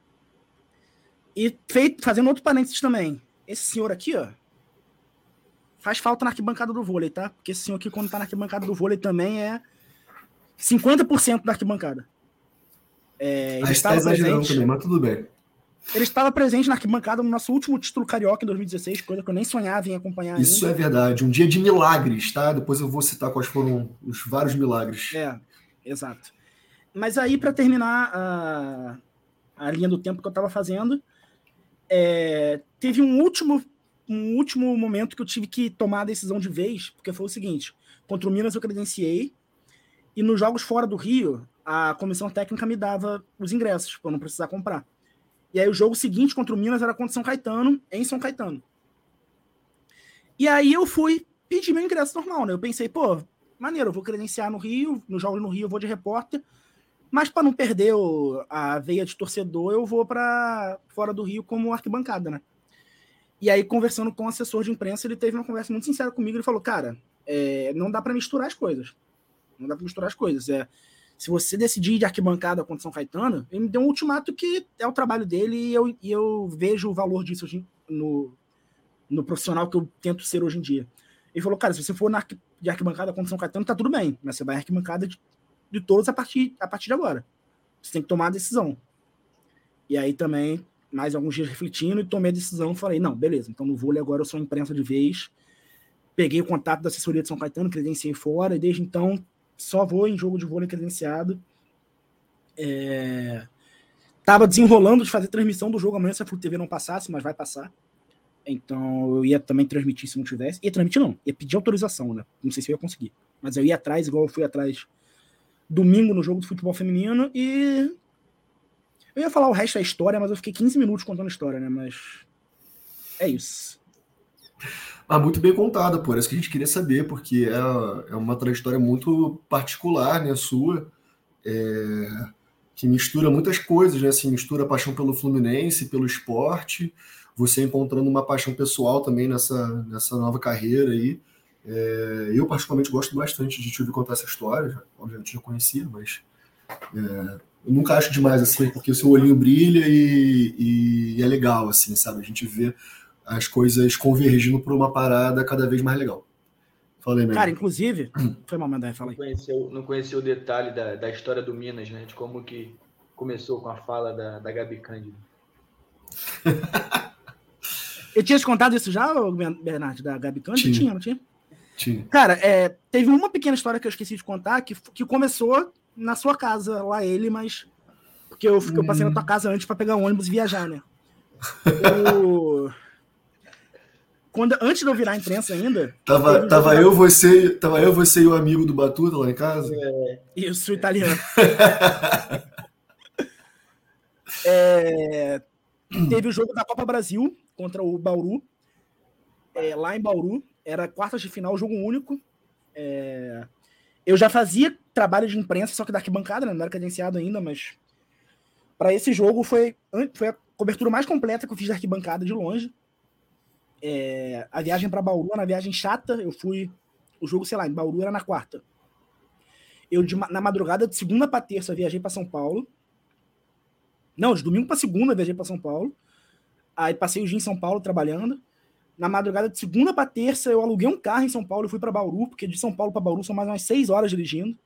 E feito, fazendo outro parênteses também. Esse senhor aqui, ó, faz falta na arquibancada do vôlei, tá? Porque esse senhor aqui, quando tá na arquibancada do vôlei, também é 50% da arquibancada. É, ele está exagerando também, mas tudo bem. Ele estava presente na arquibancada no nosso último título carioca em 2016, coisa que eu nem sonhava em acompanhar. Isso ainda. é verdade. Um dia de milagres, tá? Depois eu vou citar quais foram os vários milagres. É, exato. Mas aí, para terminar a, a linha do tempo que eu estava fazendo, é, teve um último, um último momento que eu tive que tomar a decisão de vez, porque foi o seguinte: contra o Minas eu credenciei, e nos jogos fora do Rio, a comissão técnica me dava os ingressos, para não precisar comprar. E aí o jogo seguinte contra o Minas era contra São Caetano, em São Caetano. E aí eu fui pedir meu ingresso normal, né? Eu pensei, pô, maneiro, eu vou credenciar no Rio, nos jogos no Rio eu vou de repórter, mas para não perder o, a veia de torcedor, eu vou para fora do Rio como arquibancada, né? E aí, conversando com o assessor de imprensa, ele teve uma conversa muito sincera comigo. Ele falou: Cara, é, não dá para misturar as coisas. Não dá para misturar as coisas. É, se você decidir de arquibancada contra São Caetano, ele me deu um ultimato que é o trabalho dele e eu, e eu vejo o valor disso no, no profissional que eu tento ser hoje em dia. Ele falou, cara, se você for na, de arquibancada contra São Caetano, tá tudo bem, mas você vai arquibancada de, de todos a partir, a partir de agora. Você tem que tomar a decisão. E aí também, mais alguns dias refletindo, e tomei a decisão, falei, não, beleza, então no vôlei agora eu sou imprensa de vez, peguei o contato da assessoria de São Caetano, credenciei fora, e desde então só vou em jogo de vôlei credenciado. É... Tava desenrolando de fazer transmissão do jogo amanhã se a Flu TV não passasse, mas vai passar. Então eu ia também transmitir se não tivesse. Ia transmitir não, ia pedir autorização, né? Não sei se eu ia conseguir. Mas eu ia atrás, igual eu fui atrás domingo no jogo do futebol feminino e. Eu ia falar o resto da história, mas eu fiquei 15 minutos contando a história, né? Mas. É isso. Ah, muito bem contada, por isso que a gente queria saber, porque é, é uma trajetória muito particular, né, sua, é, que mistura muitas coisas, né, assim, mistura a paixão pelo Fluminense, pelo esporte, você encontrando uma paixão pessoal também nessa, nessa nova carreira aí. É, eu, particularmente, gosto bastante de te ouvir contar essa história, obviamente já conhecia, mas é, eu nunca acho demais, assim, porque o seu olhinho brilha e, e é legal, assim, sabe? A gente vê as coisas convergindo para uma parada cada vez mais legal. Falei mesmo. Cara, inclusive. Foi mal, Mendanha, fala Não conheceu, não conheceu o detalhe da, da história do Minas, né? De como que começou com a fala da, da Gabi Cândido. Eu tinha te contado isso já, Bernardo, da Gabi Cândido? Tinha. Tinha, não tinha? Tinha. Cara, é, teve uma pequena história que eu esqueci de contar, que, que começou na sua casa, lá ele, mas. Porque eu, eu passei na tua casa antes pra pegar um ônibus e viajar, né? O- Quando, antes de eu virar imprensa ainda, Tava, um tava, eu, você, tava eu, você e o amigo do Batuta lá em casa? Isso, italiano. É, teve o jogo da Copa Brasil contra o Bauru, é, lá em Bauru. Era quartas de final, jogo único. É, eu já fazia trabalho de imprensa, só que da arquibancada, né? não era credenciado ainda, mas para esse jogo foi, foi a cobertura mais completa que eu fiz da arquibancada de longe. É, a viagem para Bauru era uma viagem chata. Eu fui. O jogo, sei lá, em Bauru era na quarta. Eu, de na madrugada, de segunda para terça, viajei para São Paulo. Não, de domingo para segunda, viajei para São Paulo. Aí passei o dia em São Paulo trabalhando. Na madrugada de segunda para terça, eu aluguei um carro em São Paulo e fui para Bauru, porque de São Paulo para Bauru são mais umas seis horas dirigindo.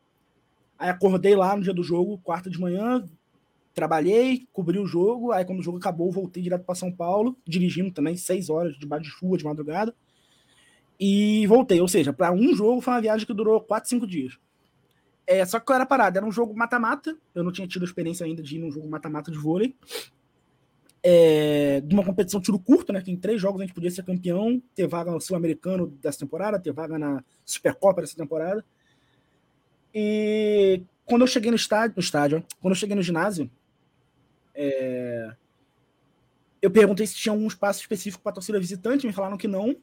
Aí acordei lá no dia do jogo, quarta de manhã, trabalhei, cobri o jogo. Aí quando o jogo acabou, voltei direto para São Paulo, dirigindo também seis horas debaixo de chuva de madrugada. E voltei, ou seja, para um jogo foi uma viagem que durou quatro, cinco dias. É, só que eu era parado, era um jogo mata-mata. Eu não tinha tido experiência ainda de ir num jogo mata-mata de vôlei. É, de uma competição tiro curto, né? Que em três jogos a gente podia ser campeão, ter vaga no Sul-Americano dessa temporada, ter vaga na Supercopa dessa temporada. E quando eu cheguei no estádio, no estádio, quando eu cheguei no ginásio, é, eu perguntei se tinha algum espaço específico para torcida visitante, me falaram que não.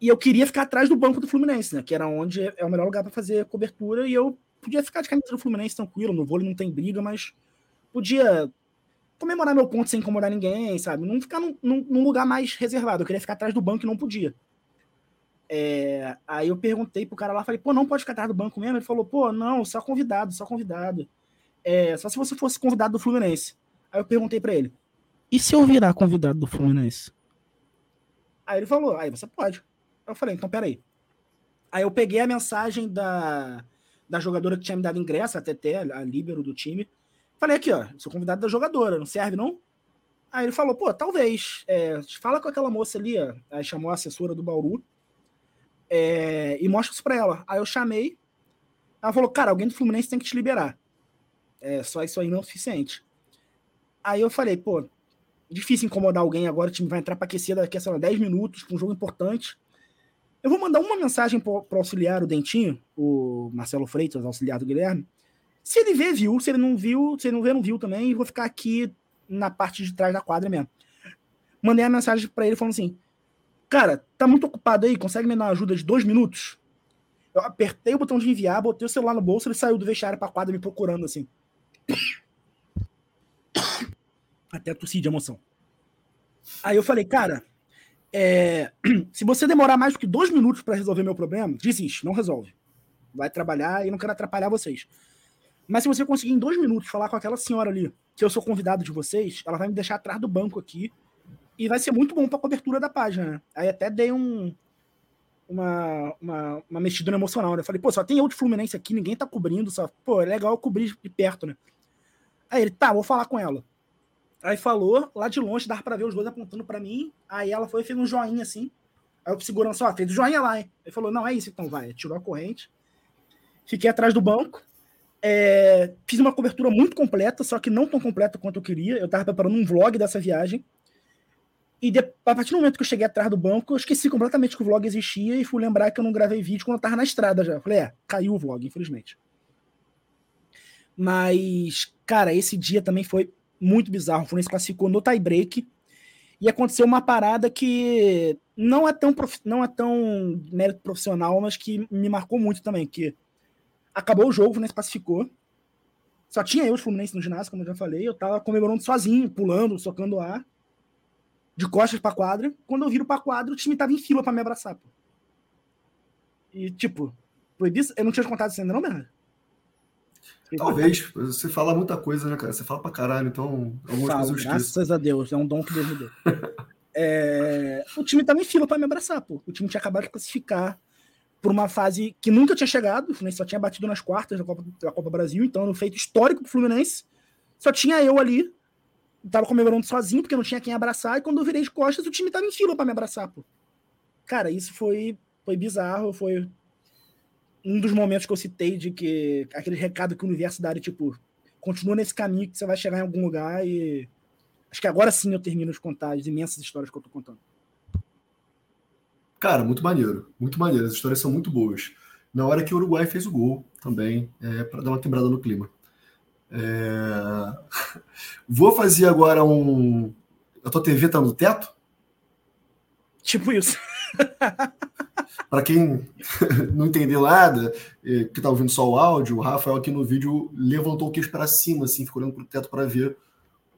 E eu queria ficar atrás do banco do Fluminense, né? Que era onde é o melhor lugar para fazer cobertura. E eu podia ficar de camisa do Fluminense tranquilo. No vôlei não tem briga, mas podia comemorar meu ponto sem incomodar ninguém, sabe? Não ficar num, num- num lugar mais reservado. Eu queria ficar atrás do banco e não podia. É, aí eu perguntei pro cara lá, falei, pô, não pode ficar atrás do banco mesmo? Ele falou, pô, não, só convidado, só convidado. É, só se você fosse convidado do Fluminense. Aí eu perguntei pra ele, e se eu virar convidado do Fluminense? Aí ele falou, aí você pode. Eu falei, então peraí. Aí eu peguei a mensagem da, da jogadora que tinha me dado ingresso, a TT, a líbero do time. Falei aqui, ó, sou convidado da jogadora, não serve não? Aí ele falou, pô, talvez. É, fala com aquela moça ali, ó. Aí chamou a assessora do Bauru. é, e mostra isso pra ela. Aí eu chamei. Ela falou, cara, alguém do Fluminense tem que te liberar. É, só isso aí não é o suficiente. Aí eu falei, pô, difícil incomodar alguém agora, o time vai entrar pra aquecer daqui a, sei lá, 10 minutos, um jogo importante. Eu vou mandar uma mensagem pro, pro auxiliar, o Dentinho, o Marcelo Freitas, auxiliar do Guilherme. Se ele vê, viu. Se ele não viu, se ele não vê, não viu também. E vou ficar aqui na parte de trás da quadra mesmo. Mandei a mensagem pra ele falando assim: Cara, tá muito ocupado aí? Consegue me dar uma ajuda de dois minutos? Eu apertei o botão de enviar, botei o celular no bolso, ele saiu do vestiário pra quadra me procurando assim. Até tossi de emoção. Aí eu falei, cara, é, se você demorar mais do que dois minutos pra resolver meu problema, desiste, não resolve. Vai trabalhar e não quero atrapalhar vocês. Mas se você conseguir em dois minutos falar com aquela senhora ali, que eu sou convidado de vocês, ela vai me deixar atrás do banco aqui e vai ser muito bom pra cobertura da página. né? Aí até dei um, uma, uma, uma mexida no emocional, né? Falei, pô, só tem outro Fluminense aqui, ninguém tá cobrindo, só, pô, é legal cobrir de perto, né? Aí ele, tá, vou falar com ela. Aí falou, lá de longe, dava pra ver os dois apontando pra mim. Aí ela foi e fez um joinha assim. Aí o segurança, ó, fez o joinha lá, hein? Ele falou, não, é isso então, vai. Tirou a corrente. Fiquei atrás do banco. É, fiz uma cobertura muito completa, só que não tão completa quanto eu queria. Eu tava preparando um vlog dessa viagem. E de, a partir do momento que eu cheguei atrás do banco, eu esqueci completamente que o vlog existia e fui lembrar que eu não gravei vídeo quando eu tava na estrada já. Falei, é, caiu o vlog, infelizmente. Mas, cara, esse dia também foi muito bizarro. O Fluminense classificou no tie break e aconteceu uma parada que não é tão prof... não é tão mérito profissional, mas que me marcou muito também, que acabou o jogo, o Fluminense classificou. Só tinha eu de Fluminense no ginásio, como eu já falei, eu tava comemorando sozinho, pulando, socando ar, de costas pra quadra. Quando eu viro pra quadra, o time tava em fila pra me abraçar, pô. E, tipo, disso. Eu não tinha contado isso ainda, não, Bernardo? Talvez. Você fala muita coisa, né, cara? Você fala pra caralho, então algumas Falo, coisas eu esqueço. graças a Deus, é um dom que Deus me deu. É, o time tava em fila para me abraçar, pô. O time tinha acabado de classificar. por uma fase que nunca tinha chegado, o Fluminense só tinha batido nas quartas da Copa, da Copa Brasil, então era um feito histórico pro Fluminense. Só tinha eu ali, tava comemorando sozinho, porque não tinha quem abraçar, e quando eu virei de costas, o time tava em fila para me abraçar, pô. Cara, isso foi, foi bizarro, foi um dos momentos que eu citei de que aquele recado que o universo dá, tipo, continua nesse caminho que você vai chegar em algum lugar e acho que agora sim eu termino de contar as imensas histórias que eu tô contando. Cara, muito maneiro, muito maneiro. As histórias são muito boas. Na hora que o Uruguai fez o gol também, é, para dar uma quebrada no clima. É... Vou fazer agora um. A tua TV tá no teto? Tipo isso. Para quem não entendeu nada, é, que tá ouvindo só o áudio, o Rafael aqui no vídeo levantou o queixo para cima, assim, ficou olhando pro teto para ver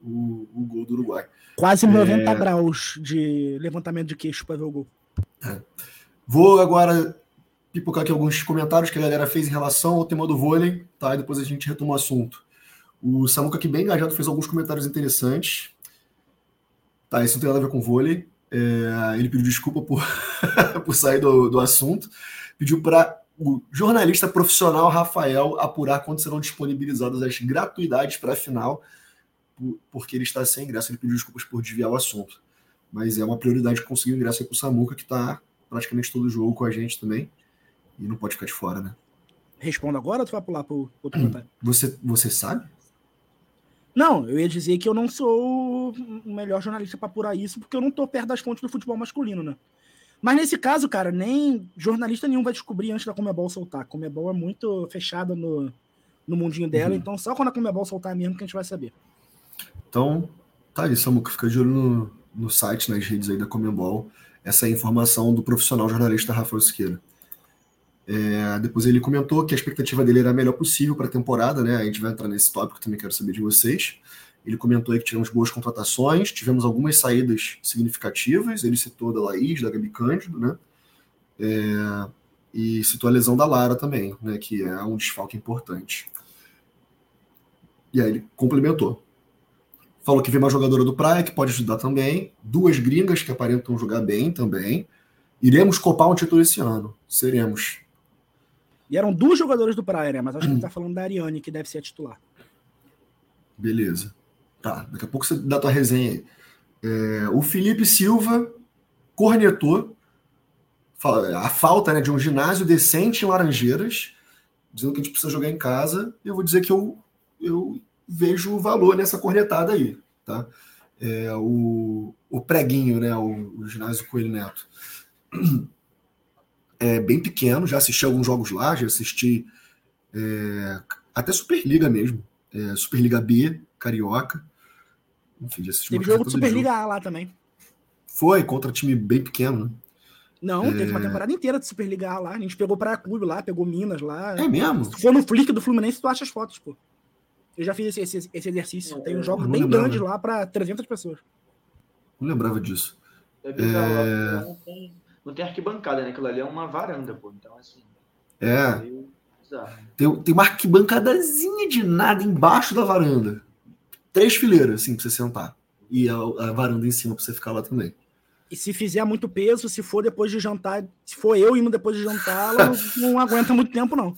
o, o, gol do Uruguai. Quase 90 é... graus de levantamento de queixo para ver o gol. É. Vou agora pipocar aqui alguns comentários que a galera fez em relação ao tema do vôlei, tá? E depois a gente retoma o assunto. O Samuca aqui bem engajado fez alguns comentários interessantes. Tá, isso não tem nada a ver com vôlei. É, ele pediu desculpa por, por sair do, do assunto. Pediu para o jornalista profissional Rafael apurar quando serão disponibilizadas as gratuidades para a final, porque ele está sem ingresso. Ele pediu desculpas por desviar o assunto mas é uma prioridade conseguir o ingresso aí pro Samuca, que está praticamente todo o jogo com a gente também. E não pode ficar de fora, né? Responda agora ou tu vai pular pro outro comentário? Você, você sabe? Não, eu ia dizer que eu não sou o melhor jornalista para apurar isso, porque eu não tô perto das fontes do futebol masculino, né? Mas nesse caso, cara, nem jornalista nenhum vai descobrir antes da Comebol soltar. A Comebol é muito fechada no, no mundinho dela, uhum. então só quando a Comebol soltar mesmo que a gente vai saber. Então, tá aí, Samuca, fica de olho no, no site, nas redes aí da Comembol, essa informação do profissional jornalista Rafael Siqueira. É, depois ele comentou que a expectativa dele era a melhor possível para a temporada, né? A gente vai entrar nesse tópico, também quero saber de vocês. Ele comentou aí que tivemos boas contratações, tivemos algumas saídas significativas. Ele citou da Laís, da Gabi Cândido, né? É, e citou a lesão da Lara também, né? Que é um desfalque importante. E aí ele complementou. Falou que vem uma jogadora do Praia que pode ajudar também. Duas gringas que aparentam jogar bem também. Iremos copar um título esse ano. Seremos. E eram duas jogadoras do Praia, né? Mas acho que ele tá falando da Ariane, que deve ser a titular. Beleza. Tá, daqui a pouco você dá tua resenha aí. É, o Felipe Silva cornetou a falta né, de um ginásio decente em Laranjeiras, dizendo que a gente precisa jogar em casa. Eu vou dizer que eu, eu vejo valor nessa cornetada aí, tá? É, o, o preguinho, né? O, o ginásio Coelho Neto. É bem pequeno, já assisti alguns jogos lá, já assisti é, até Superliga mesmo. É, Superliga B, Carioca. Enfim, já assisti Teve jogo de Superliga jogo. A lá também. Foi, contra time bem pequeno, né? Não, é... teve uma temporada inteira de Superliga A lá. A gente pegou Praia Clube lá, pegou Minas lá. É mesmo? Se for no Flick do Fluminense, tu acha as fotos, pô. Eu já fiz esse, esse, esse exercício. Tem um jogo bem grande lá para 300 pessoas. Não lembrava disso. É é... Não, tem, arquibancada, né? Aquilo ali é uma varanda, pô. Então, assim. É. Tem, tem uma arquibancadazinha de nada embaixo da varanda. Três fileiras, assim, pra você sentar. E a, a varanda em cima pra você ficar lá também. E se fizer muito peso, se for depois de jantar, se for eu indo depois de jantar, ela não aguenta muito tempo, não.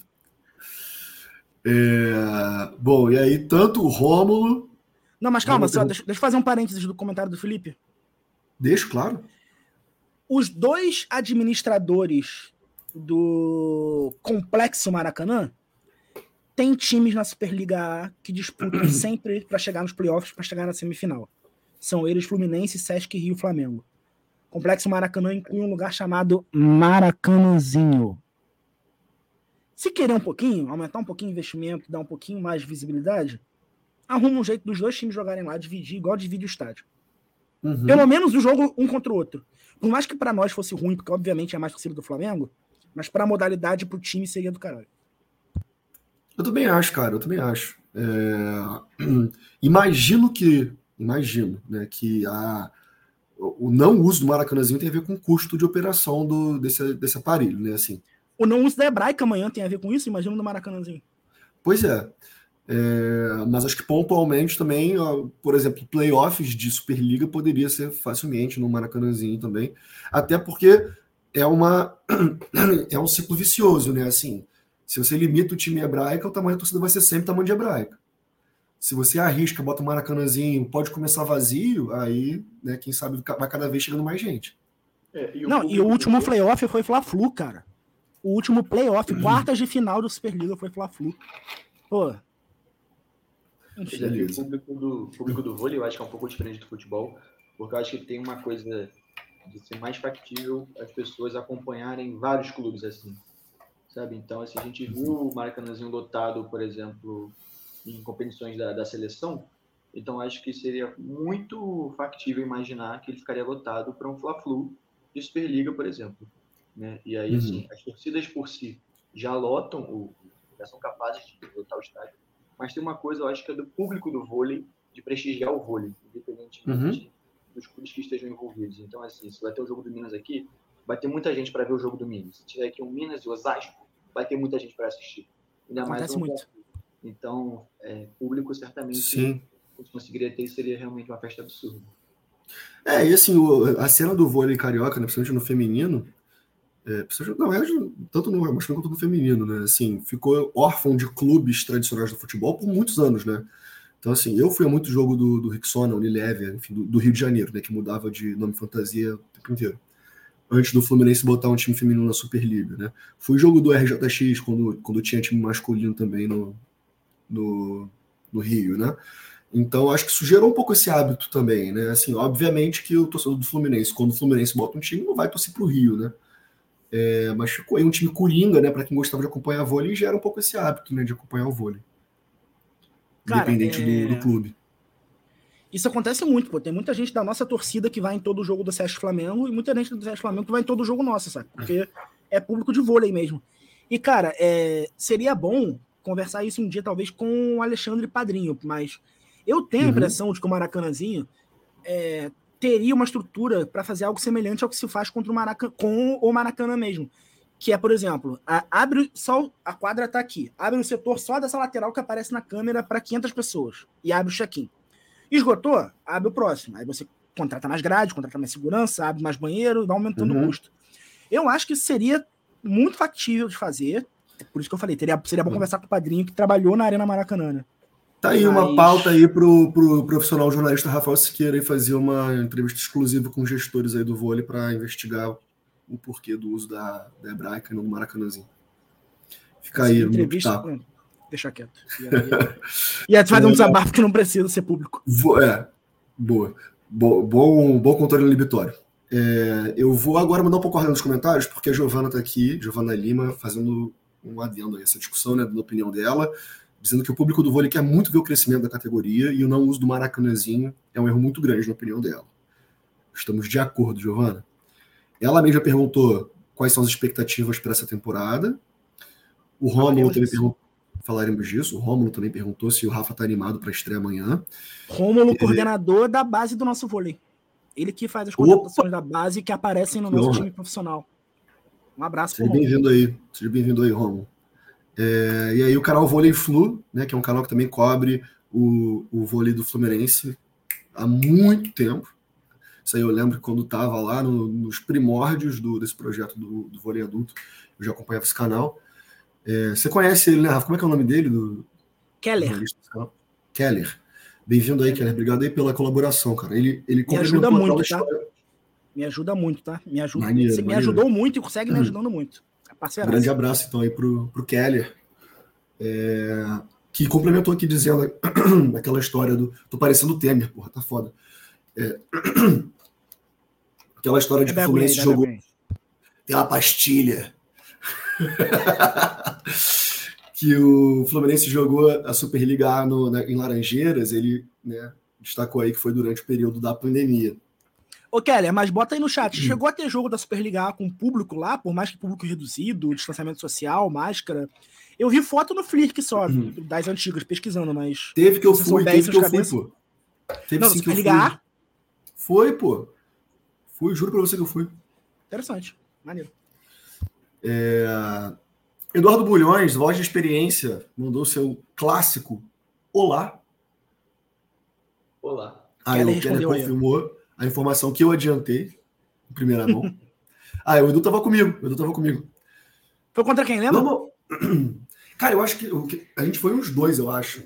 É, bom, e aí tanto o Rômulo. Não, mas calma, só, deixa, deixa eu fazer um parênteses do comentário do Felipe. Deixa, claro. Os dois administradores do Complexo Maracanã têm times na Superliga A que disputam sempre para chegar nos playoffs, para chegar na semifinal. São eles Fluminense, Sesc, Rio Flamengo. Complexo Maracanã inclui um lugar chamado Maracanãzinho. Se querer um pouquinho, aumentar um pouquinho o investimento, dar um pouquinho mais de visibilidade, arruma um jeito dos dois times jogarem lá, dividir, igual divide o estádio. Uhum. Pelo menos o jogo um contra o outro. Por mais que para nós fosse ruim, porque obviamente é mais torcida do Flamengo, mas para a modalidade, pro time seria do caralho. Eu também acho, cara, eu também acho. É... Imagino que, imagino, né, que a, o não uso do Maracanãzinho tem a ver com o custo de operação do, desse, desse aparelho, né, assim. O não uso da hebraica amanhã tem a ver com isso? Imagina no Maracanãzinho. Pois é. É. mas acho que pontualmente também, ó, por exemplo, playoffs de Superliga poderia ser facilmente no Maracanãzinho também. Até porque é uma é um ciclo vicioso, né? Assim, se você limita o time hebraico, o tamanho da torcida vai ser sempre tamanho de hebraica. Se você arrisca, bota um maracanãzinho, pode começar vazio, aí, né, quem sabe vai cada vez chegando mais gente. É, e Não, e o último playoff foi Fla-Flu, cara. O último playoff, quartas de final do Superliga foi Fla-Flu. Pô. O público do, público do vôlei eu acho que é um pouco diferente do futebol, porque eu acho que tem uma coisa de ser mais factível as pessoas acompanharem vários clubes assim, sabe? Então, assim, a gente viu o Maracanãzinho lotado, por exemplo, em competições da, da seleção, então acho que seria muito factível imaginar que ele ficaria lotado para um Fla-Flu de Superliga, por exemplo. Né? E aí, assim, uhum. assim, as torcidas por si já lotam, o, já são capazes de lotar o estádio, mas tem uma coisa, eu acho que é do público do vôlei, de prestigiar o vôlei, independentemente uhum dos clubes que estejam envolvidos. Então, assim, se vai ter o jogo do Minas aqui, vai ter muita gente para ver o jogo do Minas. Se tiver aqui um Minas e Osasco, vai ter muita gente para assistir. Ainda mais um muito. Então, é, público certamente, Sim. se conseguiria ter, seria realmente uma festa absurda. É, e assim, o, a cena do vôlei carioca, né, principalmente no feminino, é, não, é tanto no masculino quanto no feminino, né? Assim, ficou órfão de clubes tradicionais do futebol por muitos anos, né? Então, assim, eu fui a muito jogo do, do Rixona, Unilever, enfim, do, do, Rio de Janeiro, né, que mudava de nome fantasia o tempo inteiro. Antes do Fluminense botar um time feminino na Superliga, né? Fui jogo do RJX quando, quando tinha time masculino também no, no, no Rio, né? Então, acho que isso gerou um pouco esse hábito também, né? Assim, obviamente que o torcedor do Fluminense, quando o Fluminense bota um time, não vai torcer para o Rio, né? É, mas ficou aí um time coringa, né? Para quem gostava de acompanhar vôlei, e gera um pouco esse hábito, né? De acompanhar o vôlei. Cara, independente é... do, do, clube. Isso acontece muito, pô. Tem muita gente da nossa torcida que vai em todo jogo do Sérgio Flamengo e muita gente do Sérgio Flamengo que vai em todo jogo nosso, sabe? Porque é público de vôlei mesmo. E, cara, é... seria bom conversar isso um dia, talvez, com o Alexandre Padrinho, mas eu tenho a uhum. impressão de que o Maracanãzinho é... teria uma estrutura para fazer algo semelhante ao que se faz contra o Maracan... com o Maracanã mesmo que é, por exemplo, a, abre só a quadra tá aqui, abre o setor só dessa lateral que aparece na câmera para 500 pessoas e abre o check-in. Esgotou, abre o próximo. Aí você contrata mais grade, contrata mais segurança, abre mais banheiro e vai aumentando uhum. o custo. Eu acho que isso seria muito factível de fazer. Por isso que eu falei, teria, seria bom uhum. conversar com o padrinho que trabalhou na Arena Maracanã. Né? Tá aí Mas... uma pauta aí pro, pro profissional jornalista Rafael Siqueira e fazer uma entrevista exclusiva com gestores aí do vôlei para investigar o porquê do uso da, da hebraica e não do maracanãzinho. Fica Essa aí. Entrevista, no deixa quieto. E aí, tu fazer um desabafo que não precisa ser público. Vou, é, boa. Bo, bom, bom controle inibitório. É, eu vou agora mandar um pouco ordem nos comentários, porque a Giovana está aqui, Giovana Lima, fazendo um adendo a essa discussão, né, da opinião dela, dizendo que o público do vôlei quer muito ver o crescimento da categoria e o não uso do maracanãzinho é um erro muito grande, na opinião dela. Estamos de acordo, Giovana. Ela mesma perguntou quais são as expectativas para essa temporada. O Rômulo também perguntou. Falaremos disso. O Rômulo também perguntou se o Rafa está animado para estrear amanhã. Rômulo, é... coordenador da base do nosso vôlei. Ele que faz as contratações da base que aparecem no que nosso honra. time profissional. Um abraço Seja bem-vindo aí. Seja bem-vindo aí, Rômulo. É... e aí o canal Vôlei Flu, né, que é um canal que também cobre o, o vôlei do Fluminense há muito tempo. Isso aí eu lembro que quando estava lá no, nos primórdios do, desse projeto do, do vôlei adulto, eu já acompanhava esse canal. É, você conhece ele, né, Rafa? Como é que é o nome dele? Do, Keller. Do Keller. Bem-vindo aí, Keller. Obrigado aí pela colaboração, cara. Ele, ele me ajuda muito, tá? Me ajuda muito, tá? Me ajuda. Maneiro, Você maneiro. me ajudou muito e consegue me ajudando muito. Um grande abraço, então, aí pro, pro Keller. É, que complementou aqui dizendo aquela história do. Tô parecendo o Temer, porra, tá foda. É, Aquela história de que o Fluminense jogou pela pastilha. que o Fluminense jogou a Superliga no, né, em Laranjeiras, ele né, destacou aí que foi durante o período da pandemia. Ô, Keller, mas bota aí no chat. Hum. Chegou a ter jogo da Superliga A com público lá, por mais que público reduzido, distanciamento social, máscara. Eu vi foto no Flick só, hum. das antigas, pesquisando, mas. Teve que eu fui, teve que eu fui, pô. Teve Não, sim Superliga que eu fui. A? Foi, pô. Fui, juro pra você que eu fui. Interessante. Maneiro. É... Eduardo Bulhões, voz de experiência, mandou seu clássico Olá. Olá. Aí o Keller confirmou a informação que eu adiantei, em primeira mão. Ah, o Edu tava comigo. O Edu tava comigo. Foi contra quem, lembra? Não, cara, eu acho que a gente foi uns dois, eu acho.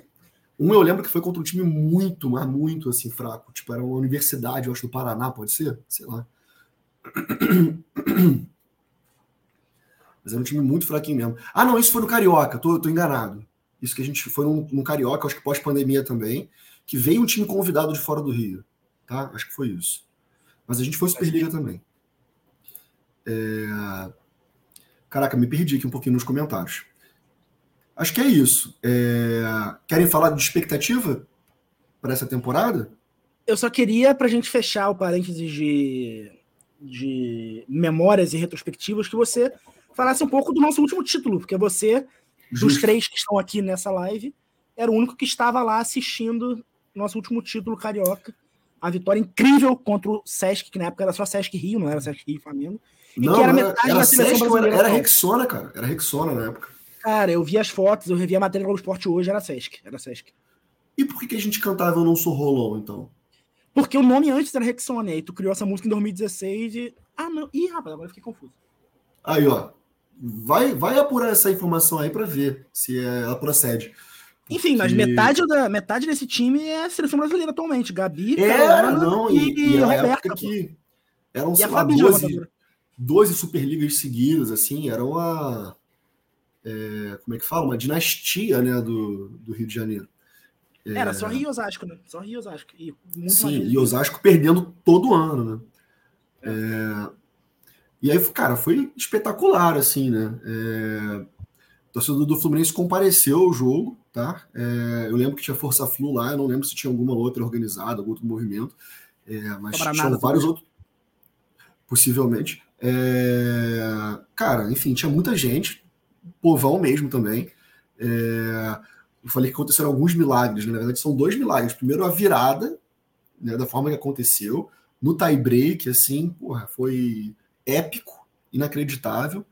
Um eu lembro que foi contra um time muito, mas muito assim, fraco. Tipo, era uma universidade, eu acho, do Paraná, pode ser? Sei lá. Mas era um time muito fraquinho mesmo. Ah, não, isso foi no Carioca, tô, tô enganado. Isso que a gente foi no, no Carioca, acho que pós-pandemia também, que veio um time convidado de fora do Rio. Tá? Acho que foi isso. Mas a gente foi Superliga também. É... Caraca, me perdi aqui um pouquinho nos comentários. Acho que é isso. É... Querem falar de expectativa para essa temporada? Eu só queria, para a gente fechar o parênteses de, de memórias e retrospectivas, que você falasse um pouco do nosso último título, porque você, Justo. dos três que estão aqui nessa live, era o único que estava lá assistindo nosso último título carioca. A vitória incrível contra o Sesc, que na época era só Sesc Rio, não era Sesc Rio e Flamengo. E não, que era metade era da seleção Sesc, brasileira. Era, era Rexona, cara. Era Rexona na época. Cara, eu vi as fotos, eu revi a matéria do Esporte hoje, era Sesc. Era Sesc. E por que, que a gente cantava Eu Não Sou Rolon, então? Porque o nome antes era Rexona, e tu criou essa música em 2016 e. Ah, não. Ih, rapaz, agora eu fiquei confuso. Aí, ó vai, vai apurar essa informação aí para ver se ela procede. Enfim, mas metade, da, metade desse time é a seleção brasileira atualmente. Gabi, Era, não, e, e, e a Roberta, época que eram, sei lá, 12, 12 Superligas seguidas, assim, era uma. É, como é que fala? Uma dinastia né, do, do Rio de Janeiro. É, era só Rio e Osasco, né? Só Rio e Osasco. E sim, e Osasco perdendo todo ano, né? É. É, e aí, cara, foi espetacular, assim, né? O torcedor do Fluminense compareceu ao jogo, tá? É... Eu lembro que tinha Força Flu lá, eu não lembro se tinha alguma outra organizada, algum outro movimento, é... mas tinha nada, vários outros, possivelmente. É... Cara, enfim, tinha muita gente, povão mesmo também. É... Eu falei que aconteceram alguns milagres, né? na verdade são dois milagres. Primeiro, a virada, né, da forma que aconteceu, no tie break, assim, porra, foi épico, inacreditável.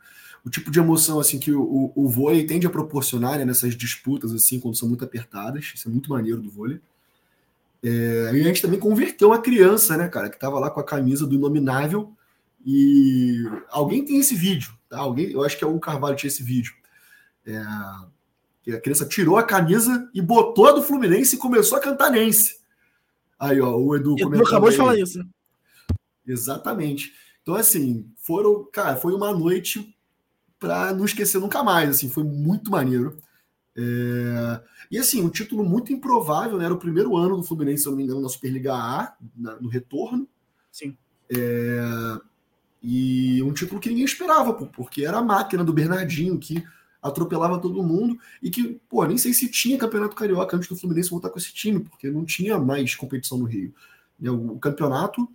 O tipo de emoção assim que o, o, o vôlei tende a proporcionar né, nessas disputas, assim, quando são muito apertadas. Isso é muito maneiro do vôlei. É, e a gente também converteu uma criança, né, cara, que estava lá com a camisa do Inominável. E alguém tem esse vídeo, tá? Alguém, eu acho que é o Carvalho tinha esse vídeo. É, a criança tirou a camisa e botou a do Fluminense e começou a cantar Nense. Aí, ó, o Edu comentou. acabou de falar isso. Exatamente. Então, assim, foram, cara, foi uma noite para não esquecer nunca mais, assim, foi muito maneiro. É... E assim, um título muito improvável, né? Era o primeiro ano do Fluminense, se eu não me engano, na Superliga A, na, no retorno. Sim. É... E um título que ninguém esperava, pô, porque era a máquina do Bernardinho que atropelava todo mundo e que, pô, nem sei se tinha campeonato carioca antes do Fluminense voltar com esse time, porque não tinha mais competição no Rio. O campeonato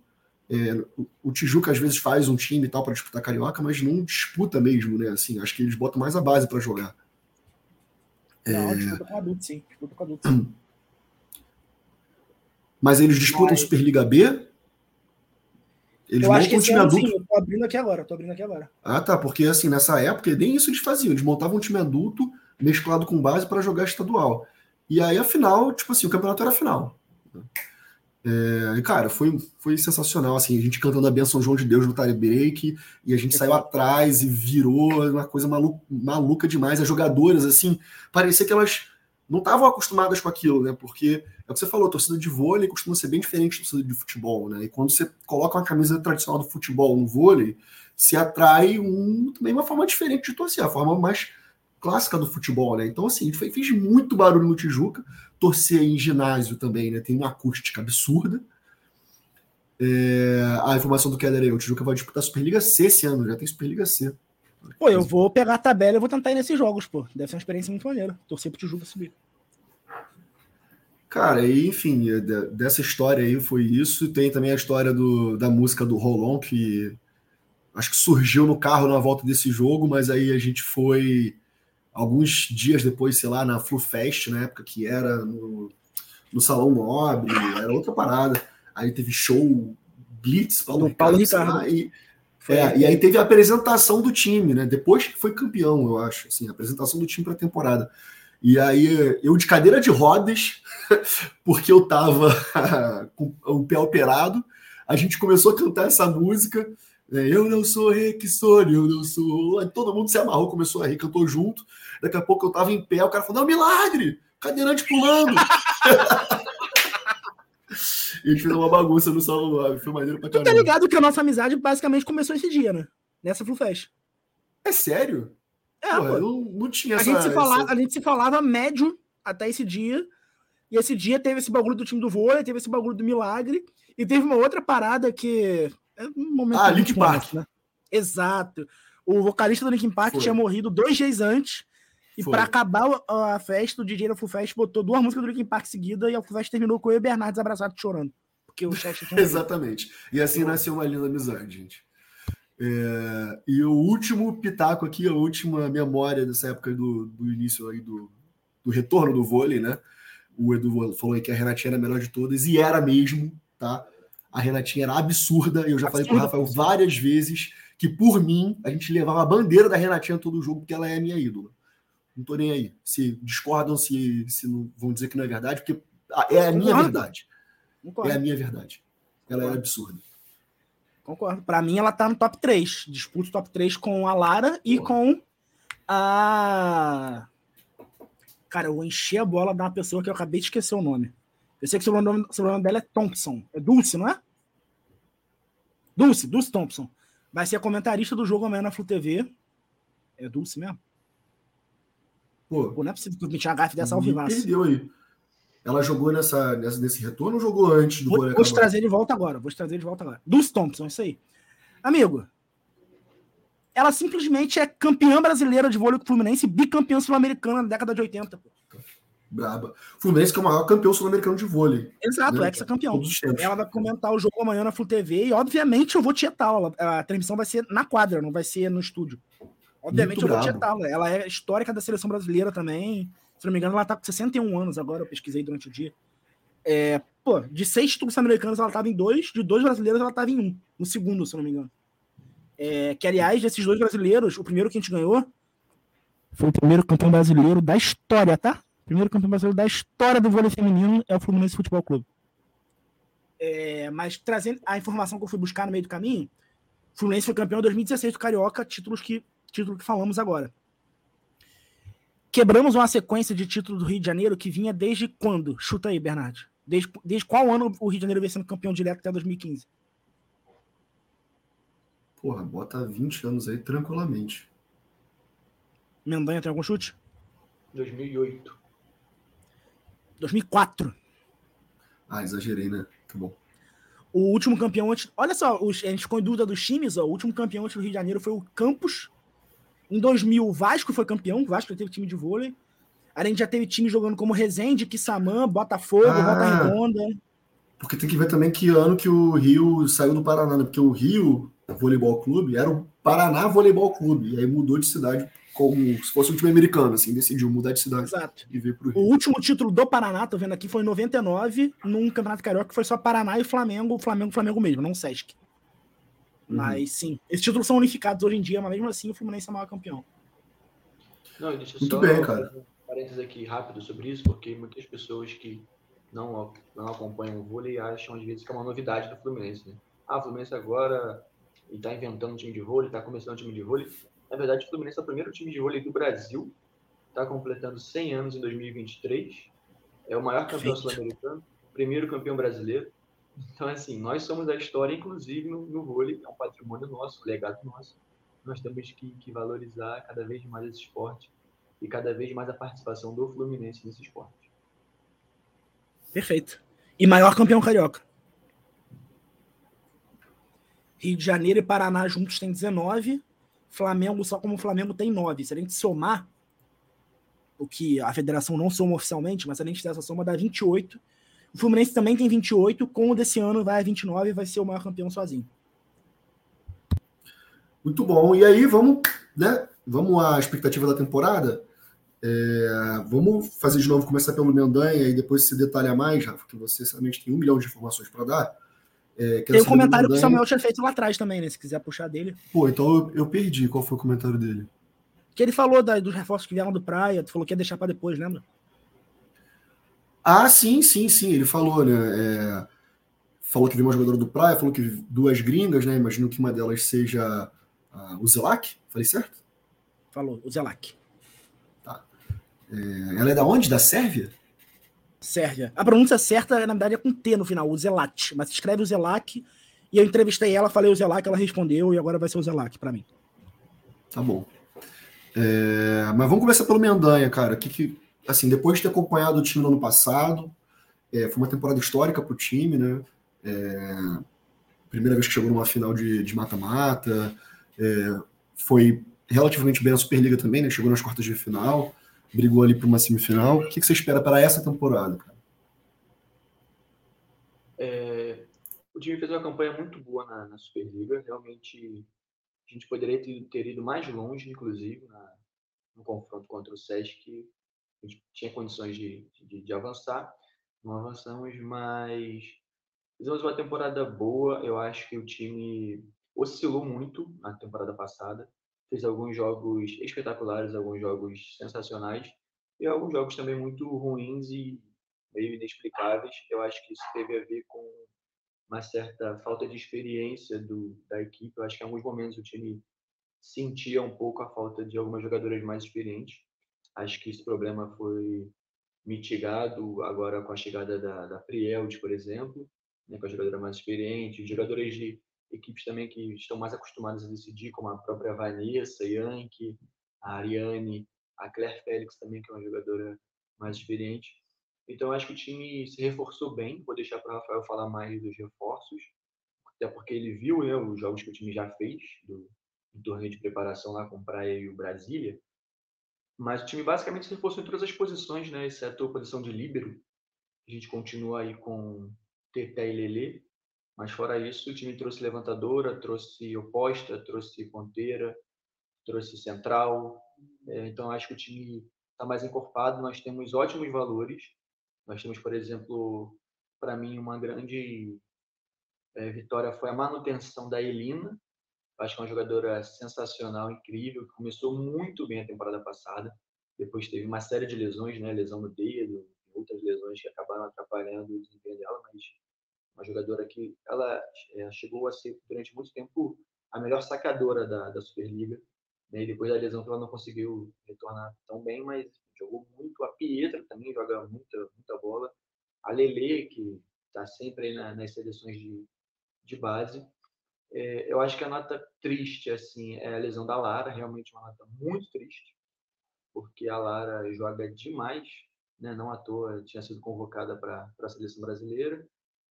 é, o Tijuca às vezes faz um time e tal para disputar carioca, mas não disputa mesmo, né? Assim, acho que eles botam mais a base para jogar. Não, é... disputa com adulto, sim. Disputa com adulto, sim. Mas eles disputam mas... Superliga B? Eles eu acho que um time adulto. Sim, eu tô abrindo aqui agora, tô abrindo aqui agora. Ah, tá, porque assim, nessa época, nem isso eles faziam, eles montavam um time adulto mesclado com base para jogar estadual. E aí a final, tipo assim, o campeonato era a final. É, cara, foi, foi sensacional, assim, a gente cantando a benção João de Deus no tie break, e a gente saiu atrás e virou uma coisa maluca, maluca demais. As jogadoras, assim, parecia que elas não estavam acostumadas com aquilo, né? Porque é o que você falou, a torcida de vôlei costuma ser bem diferente da torcida de futebol, né? E quando você coloca uma camisa tradicional do futebol no vôlei, se atrai um, também uma forma diferente de torcer, a forma mais clássica do futebol, né? Então, assim, fez muito barulho no Tijuca, torcer em ginásio também, né? Tem uma acústica absurda. É, a informação do Keller aí, o Tijuca vai disputar a Superliga C esse ano, já tem Superliga C. Pô, eu vou pegar a tabela e vou tentar ir nesses jogos, pô. Deve ser uma experiência muito maneira. Torcer pro Tijuca subir. Cara, e, enfim, é, dessa história aí foi isso. Tem também a história do, da música do Rolon, que acho que surgiu no carro na volta desse jogo, mas aí a gente foi alguns dias depois, sei lá, na Flu Fest, na época que era no, no Salão Nobre, era outra parada. Aí teve show Blitz, Paulo, Ricardo, Paulo Ricardo. e, é, e aí teve a apresentação do time, né? Depois que foi campeão, eu acho, assim, a apresentação do time para a temporada. E aí eu de cadeira de rodas, porque eu tava com o pé operado, a gente começou a cantar essa música eu não sou Rexone, eu não sou. Aí todo mundo se amarrou, começou a rir, cantou junto. Daqui a pouco eu tava em pé, o cara falou: Não, milagre! Cadeirante pulando! e a gente fez uma bagunça no salão, foi maneiro pra Tu caramba. tá ligado que a nossa amizade basicamente começou esse dia, né? Nessa Flu Fest. É sério? É, pô. eu não, não tinha A essa. gente, se falava, essa- a gente se falava médio até esse dia. E esse dia teve esse bagulho do time do vôlei, teve esse bagulho do milagre. E teve uma outra parada que. É um momento Ah, Linkin Park. né? Exato. O vocalista do Linkin Park Foi. tinha morrido dois dias antes. E pra acabar o- a festa, o DJ da Full Fest botou duas músicas do Linkin Park seguida e a Full Fest terminou com eu e o Bernardes abraçados chorando. Porque o chat tinha. Exatamente. E assim nasceu uma linda amizade, gente. É, e o último pitaco aqui, a última memória dessa época do, do início aí do, do retorno do vôlei, né? O Edu falou aí que a Renatinha era a melhor de todas, e era mesmo, tá? A Renatinha era absurda, eu já falei pro Absurda. Rafael várias vezes que, por mim, a gente levava a bandeira da Renatinha todo jogo, porque ela é a minha ídola. Não tô nem aí. Se discordam, se, se não, vão dizer que não é verdade, porque é a minha Concordo. verdade. É Concordo. a minha verdade. Ela era absurda. Concordo. Pra mim, ela tá no top 3. Disputa o top 3 com a Lara e Porra. com a. Cara, eu enchi a bola de uma pessoa que eu acabei de esquecer o nome. Eu sei que o sobrenome, o sobrenome dela é Thompson. É Dulce, não é? Dulce, Dulce Thompson. Vai ser a comentarista do jogo amanhã na Flu TV. É Dulce mesmo? Pô, Pô, não é possível que eu meti uma gafe dessa ao me perdeu aí. Ela jogou nessa, nessa, nesse retorno ou jogou antes do Vou, vou te trazer de volta agora. Vou te trazer de volta agora. Dulce Thompson, isso aí. Amigo, ela simplesmente é campeã brasileira de vôlei com o Fluminense e bicampeã sul-americana na década de 80. pô. Braba. Fluminense que é o maior campeão sul-americano de vôlei. Exato, né? ex-campeão. Os tempos. Ela vai comentar o jogo amanhã na Flu TV e, obviamente, eu vou tietá-la. A transmissão vai ser na quadra, não vai ser no estúdio. Obviamente, Muito eu vou tietá-la. Ela é histórica da seleção brasileira também. Se não me engano, ela tá com 61 anos agora, eu pesquisei durante o dia. É, pô, de seis títulos americanos ela tava em dois, de dois brasileiros ela tava em um, no segundo, se não me engano. É, que, aliás, desses dois brasileiros, o primeiro que a gente ganhou foi o primeiro campeão brasileiro da história, tá? Primeiro campeão brasileiro da história do vôlei feminino é o Fluminense Futebol Clube. É, mas trazendo a informação que eu fui buscar no meio do caminho, o Fluminense foi campeão em 2016 do Carioca, títulos que, título que falamos agora. Quebramos uma sequência de títulos do Rio de Janeiro que vinha desde quando? Chuta aí, Bernardo. Desde, desde qual ano o Rio de Janeiro vem sendo campeão direto até 2015? Porra, bota 20 anos aí tranquilamente. Mendanha tem algum chute? 2008. 2004. Ah, exagerei, né? Tá bom. O último campeão antes. Olha só, os- a gente ficou em dúvida dos times. Ó, o último campeão antes do Rio de Janeiro foi o Campos. Em 2000, o Vasco foi campeão. O Vasco já teve time de vôlei. A gente já teve time jogando como Resende, Quissamã, Botafogo, Ah. Volta Redonda. Porque tem que ver também que ano que o Rio saiu do Paraná, né? Porque o Rio Voleibol Clube era o Paraná Voleibol Clube. E aí mudou de cidade como se fosse um time americano, assim, decidiu mudar de cidade Exato. e veio pro O Rio. último título do Paraná, tô vendo aqui, foi em 99, num Campeonato Carioca que foi só Paraná e Flamengo, Flamengo, Flamengo mesmo, não Sesc. Uhum. Mas sim, esses títulos são unificados hoje em dia, mas mesmo assim o Fluminense é o maior campeão. Não, deixa Muito só bem, cara. um parênteses aqui rápido sobre isso, porque muitas pessoas que não, não acompanham o vôlei acham às vezes que é uma novidade do Fluminense. Né? Ah, o Fluminense agora está inventando um time de vôlei, está começando um time de vôlei. Na verdade, o Fluminense é o primeiro time de vôlei do Brasil, está completando 100 anos em 2023, é o maior campeão sul-americano, primeiro campeão brasileiro. Então, assim, nós somos a história, inclusive no, no vôlei, é um patrimônio nosso, um legado nosso. Nós temos que, que valorizar cada vez mais esse esporte e cada vez mais a participação do Fluminense nesse esporte. Perfeito. E maior campeão carioca. Rio de Janeiro e Paraná juntos tem 19. Flamengo, só como o Flamengo, tem 9. Se a gente somar, o que a federação não soma oficialmente, mas se a gente fizer essa soma, dá 28. O Fluminense também tem 28. Com o desse ano, vai a 29 e vai ser o maior campeão sozinho. Muito bom. E aí, vamos, né? Vamos à expectativa da temporada. É, vamos fazer de novo, começar pelo Mendanha e depois se detalhar mais, Rafa, que você certamente tem um milhão de informações para dar. É, Tem do comentário que o. Samuel tinha feito lá atrás também, né? Se quiser puxar dele. Pô, então eu, eu perdi. Qual foi o comentário dele? Que ele falou da- dos reforços que vieram do Praia, tu falou que ia deixar pra depois, lembra? Ah, sim, sim, sim. Ele falou, né? é, falou que viu uma jogadora do Praia, falou que duas gringas, né? Imagino que uma delas seja o Zelac. Falei certo? Falou, o Zelac. Tá. É, ela é da onde? Da Sérvia? Sérvia. A pronúncia certa, na verdade, é com T no final, o Zelat. Mas escreve o Zelac. E eu entrevistei ela, falei o Zelac, ela respondeu, e agora vai ser o Zelac para mim. Tá bom. É, mas vamos começar pelo Mendanha, cara. Que, que, assim, depois de ter acompanhado o time no ano passado, é, foi uma temporada histórica para o time, né? É, primeira vez que chegou numa final de mata-mata, é, foi relativamente bem na Superliga também, né? Chegou nas quartas de final, brigou ali para uma semifinal. O que, que você espera para essa temporada, cara? É, o time fez uma campanha muito boa na, na Superliga. Realmente, a gente poderia ter, ter ido mais longe, inclusive, na, no confronto contra o Sesc. A gente tinha condições de, de, de avançar. Não avançamos, mas fizemos uma temporada boa. Eu acho que o time oscilou muito na temporada passada. Fez alguns jogos espetaculares, alguns jogos sensacionais e alguns jogos também muito ruins e meio inexplicáveis. Eu acho que isso teve a ver com uma certa falta de experiência do, da equipe. Eu acho que em alguns momentos o time sentia um pouco a falta de algumas jogadoras mais experientes. Acho que esse problema foi mitigado agora com a chegada da, da Prielt, por exemplo, né, com a jogadora mais experiente, jogadores de equipes também que estão mais acostumadas a decidir, como a própria Vanessa, Yankee, a Ariane, a Claire Félix também, que é uma jogadora mais experiente. Então, acho que o time se reforçou bem. Vou deixar para o Rafael falar mais dos reforços, até porque ele viu né, os jogos que o time já fez do, do torneio de preparação lá com o Praia e o Brasília. Mas o time basicamente se reforçou em todas as posições, né? exceto a posição de líbero. A gente continua aí com Teté e Lelê. Mas fora isso, o time trouxe levantadora, trouxe oposta, trouxe ponteira, trouxe central. É, então acho que o time está mais encorpado. Nós temos ótimos valores. Nós temos, por exemplo, para mim uma grande é, vitória foi a manutenção da Elina, Acho que é uma jogadora sensacional, incrível, que começou muito bem a temporada passada. Depois teve uma série de lesões, né? Lesão no dedo, outras lesões que acabaram atrapalhando o desempenho dela, mas uma jogadora que ela é, chegou a ser durante muito tempo a melhor sacadora da, da Superliga. Né? E depois da lesão ela não conseguiu retornar tão bem, mas jogou muito. A Pietra também joga muita, muita bola. A Lele, que está sempre aí na, nas seleções de, de base. É, eu acho que a nota triste assim é a lesão da Lara, realmente uma nota muito triste, porque a Lara joga demais, né? não à toa tinha sido convocada para a seleção brasileira,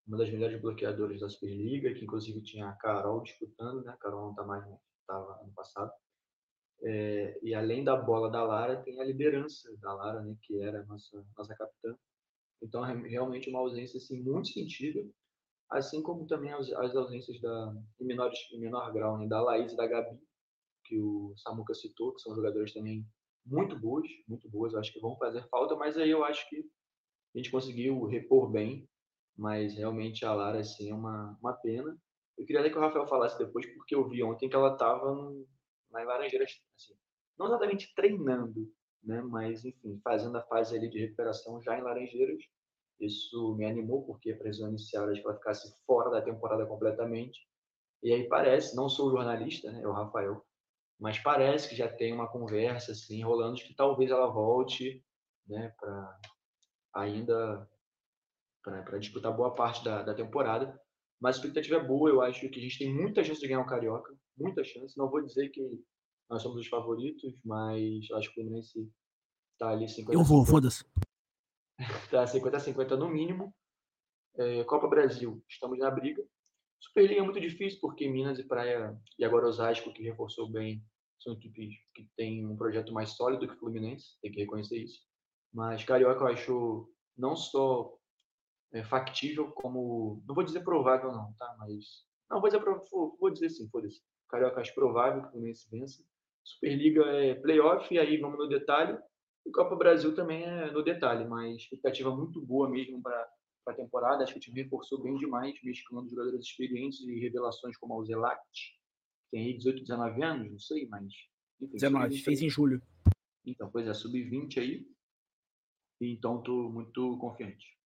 uma das melhores bloqueadoras da Superliga, que inclusive tinha a Carol disputando, né? A Carol não está mais, estava ano passado. É, e além da bola da Lara, tem a liderança da Lara, né? Que era a nossa, nossa capitã. Então, realmente uma ausência assim, muito sentida assim como também as, as ausências da, em, menores, em menor grau, né, da Laís e da Gabi, que o Samuca citou, que são jogadores também muito boas, muito boas, acho que vão fazer falta, mas aí eu acho que a gente conseguiu repor bem, mas realmente a Lara, assim, é uma, uma pena. Eu queria até que o Rafael falasse depois, porque eu vi ontem que ela estava na Laranjeiras, assim, não exatamente treinando, né, mas, enfim, fazendo a fase ali de recuperação já em Laranjeiras, isso me animou, porque a previsão inicial era de que ela ficasse fora da temporada completamente. E aí parece, não sou jornalista, né, é o Rafael, mas parece que já tem uma conversa assim rolando de que talvez ela volte, né, para ainda para disputar boa parte da, da temporada. Mas a expectativa é boa, eu acho que a gente tem muita chance de ganhar o Carioca, muita chance. Não vou dizer que nós somos os favoritos, mas acho que o Fluminense está ali 50 Eu vou, foda-se. Tá 50 a 50 no mínimo. É, Copa Brasil, estamos na briga. Superliga é muito difícil, porque Minas e Praia, e agora Osasco, que reforçou bem, são equipes que têm um projeto mais sólido que o Fluminense, tem que reconhecer isso. Mas Carioca eu acho não só é, factível, como. Não vou dizer provável, não, tá? Mas. Não, vou dizer, vou dizer sim, foda-se. Carioca acho provável que o Fluminense vença. Superliga é playoff, e aí vamos no detalhe. E Copa Brasil também é no detalhe, mas expectativa muito boa mesmo para a temporada. Acho que o time reforçou bem demais, mesclando jogadores experientes e revelações como o Zelac, que tem aí 18, 19 anos, não sei, mas. Enfim, 19, fez em julho. Então, pois é, sub-20 aí. Então, estou muito confiante.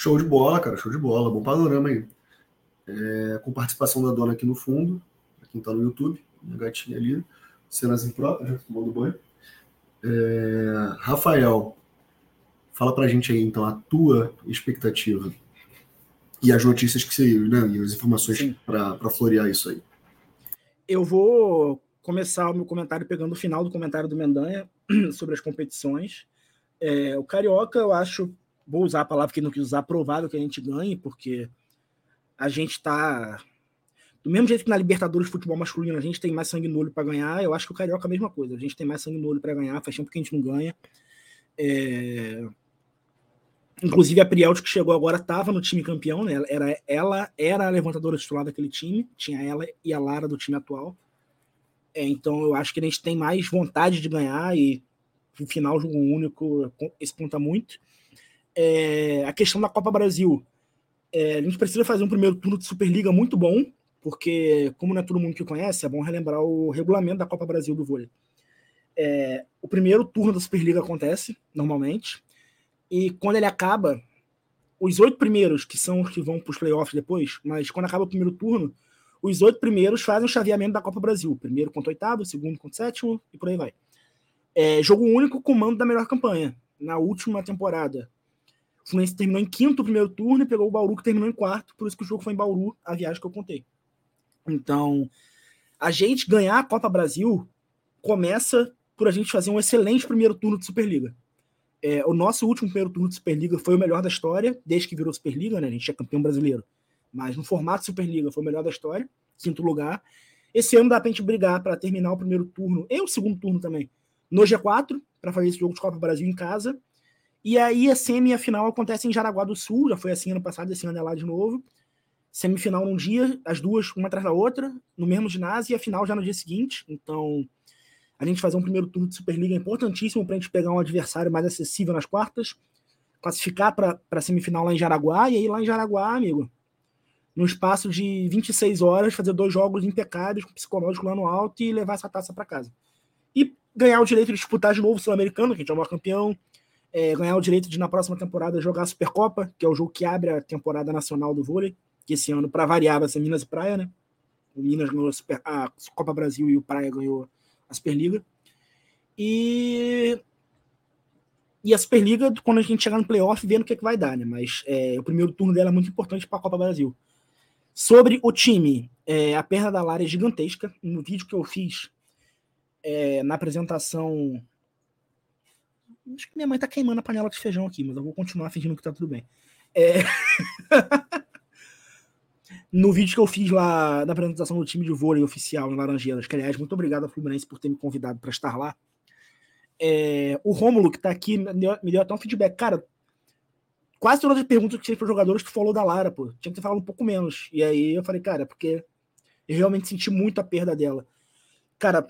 Show de bola, cara, show de bola. Bom panorama aí. É, com participação da dona aqui no fundo, quem tá no YouTube, minha gatinha ali, cenas impróprias, já tomando banho. É, Rafael, fala pra gente aí, então, a tua expectativa e as notícias que saíram, né? E as informações para florear isso aí. Eu vou começar o meu comentário pegando o final do comentário do Mendanha sobre as competições. É, o Carioca, eu acho, vou usar a palavra que não quis usar, provável que a gente ganhe, porque a gente está. Do mesmo jeito que na Libertadores de futebol masculino a gente tem mais sangue no olho para ganhar, eu acho que o Carioca é a mesma coisa. A gente tem mais sangue no olho para ganhar, faz tempo que a gente não ganha. É... Inclusive a Prielt que chegou agora estava no time campeão, né? Era, ela era a levantadora titular daquele time, tinha ela e a Lara do time atual. É, então eu acho que a gente tem mais vontade de ganhar e no final jogo único, esse conta muito. É, a questão da Copa Brasil. É, a gente precisa fazer um primeiro turno de Superliga muito bom, porque, como não é todo mundo que conhece, é bom relembrar o regulamento da Copa Brasil do vôlei. É, o primeiro turno da Superliga acontece, normalmente, e quando ele acaba, os oito primeiros, que são os que vão para os playoffs depois, mas quando acaba o primeiro turno, os oito primeiros fazem o chaveamento da Copa Brasil. Primeiro contra oitavo, segundo contra sétimo, e por aí vai. É, jogo único com mando da melhor campanha. Na última temporada, o Fluminense terminou em quinto o primeiro turno e pegou o Bauru, que terminou em quarto, por isso que o jogo foi em Bauru, a viagem que eu contei. Então, a gente ganhar a Copa Brasil começa por a gente fazer um excelente primeiro turno de Superliga. É, o nosso último primeiro turno de Superliga foi o melhor da história, desde que virou Superliga, né? A gente é campeão brasileiro. Mas no formato Superliga foi o melhor da história, quinto lugar. Esse ano dá pra gente brigar para terminar o primeiro turno e o segundo turno também no G4, para fazer esse jogo de Copa Brasil em casa. E aí a semi e a final acontece em Jaraguá do Sul, já foi assim ano passado, esse ano é lá de novo. Semifinal num dia, as duas uma atrás da outra, no mesmo ginásio, e a final já no dia seguinte. Então, a gente fazer um primeiro turno de Superliga é importantíssimo para a gente pegar um adversário mais acessível nas quartas, classificar para a semifinal lá em Jaraguá, e aí lá em Jaraguá, amigo, no espaço de 26 horas, fazer dois jogos impecáveis, com psicológico lá no alto e levar essa taça para casa. E ganhar o direito de disputar de novo o Sul-Americano, que a gente é o maior campeão, é, ganhar o direito de, na próxima temporada, jogar a Supercopa, que é o jogo que abre a temporada nacional do vôlei, que esse ano, para variar, vai ser Minas e Praia, né? O Minas ganhou a, Super, a Copa Brasil e o Praia ganhou a Superliga. E, e a Superliga, quando a gente chegar no playoff, vendo o que, é que vai dar, né? Mas é, o primeiro turno dela é muito importante para a Copa Brasil. Sobre o time, é, a perna da Lara é gigantesca. No vídeo que eu fiz é, na apresentação. Acho que minha mãe tá queimando a panela de feijão aqui, mas eu vou continuar fingindo que tá tudo bem. É... no vídeo que eu fiz lá na apresentação do time de vôlei oficial em Laranjeiras, que aliás, muito obrigado ao Fluminense por ter me convidado para estar lá. É, o Rômulo, que tá aqui, me deu, até um feedback. Cara, quase todas as perguntas que fez para jogadores, tu falou da Lara, pô. Tinha que ter falado um pouco menos. E aí eu falei, cara, porque eu realmente senti muito a perda dela. Cara,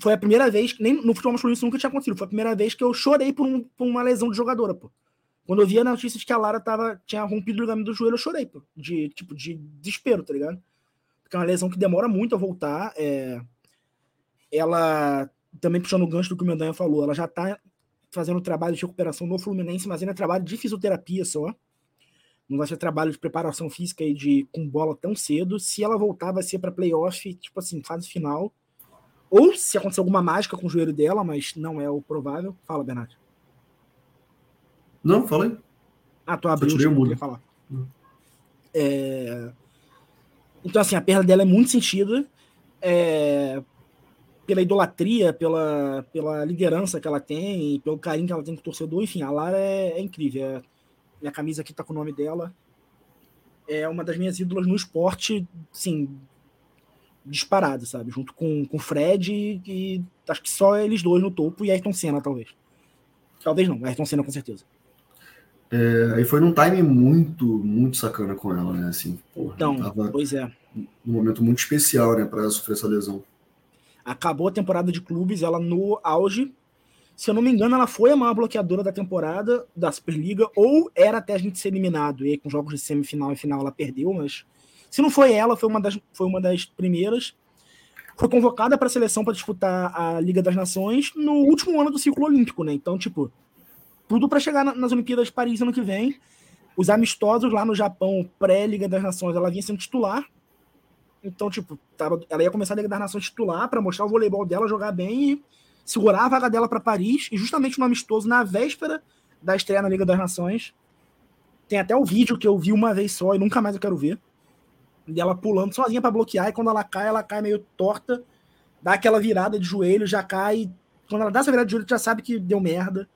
foi a primeira vez, nem no futebol masculino isso nunca tinha acontecido, foi a primeira vez que eu chorei por, um, por uma lesão de jogadora, pô. Quando eu vi a notícia de que a Lara tava, tinha rompido o ligamento do joelho, eu chorei, pô. De, tipo, de desespero, tá ligado? Porque é uma lesão que demora muito a voltar. É... Ela, também puxando o gancho do que o Mendanha falou, ela já tá fazendo trabalho de recuperação no Fluminense, mas ainda é trabalho de fisioterapia só. Não vai ser trabalho de preparação física e de com bola tão cedo. Se ela voltar, vai ser para playoff, tipo assim, fase final. Ou se acontecer alguma mágica com o joelho dela, mas não é o provável. Fala, Bernardo. Não, falei. Ah, tu abriu, eu queria falar. Hum. É... Então, assim, a perda dela é muito sentida. É... Pela idolatria, pela, pela liderança que ela tem, pelo carinho que ela tem com o torcedor. Enfim, a Lara é, é incrível. É... Minha camisa aqui tá com o nome dela. É uma das minhas ídolas no esporte, sim, disparado, sabe? Junto com o Fred e, e, acho que só eles dois no topo e Ayrton Senna, talvez. Talvez não, Ayrton Senna com certeza. É, aí foi num time muito, muito sacana com ela, né? Assim, porra, então, pois é. Num momento muito especial, né, para sofrer essa lesão. Acabou a temporada de clubes, ela no auge. Se eu não me engano, ela foi a maior bloqueadora da temporada da Superliga, ou era até a gente ser eliminado. E aí, com jogos de semifinal e final, ela perdeu, mas se não foi ela, foi uma das, foi uma das primeiras. Foi convocada para a seleção para disputar a Liga das Nações no último ano do ciclo olímpico, né? Então, tipo, tudo para chegar nas Olimpíadas de Paris ano que vem. Os amistosos lá no Japão, pré-Liga das Nações, ela vinha sendo titular. Então, tipo, tava, ela ia começar a Liga das Nações titular para mostrar o voleibol dela, jogar bem e segurar a vaga dela para Paris. E justamente no amistoso, na véspera da estreia na Liga das Nações, tem até o vídeo que eu vi uma vez só e nunca mais eu quero ver. Dela pulando sozinha para bloquear, e quando ela cai, ela cai meio torta, dá aquela virada de joelho, já cai. Quando ela dá essa virada de joelho, já sabe que deu merda.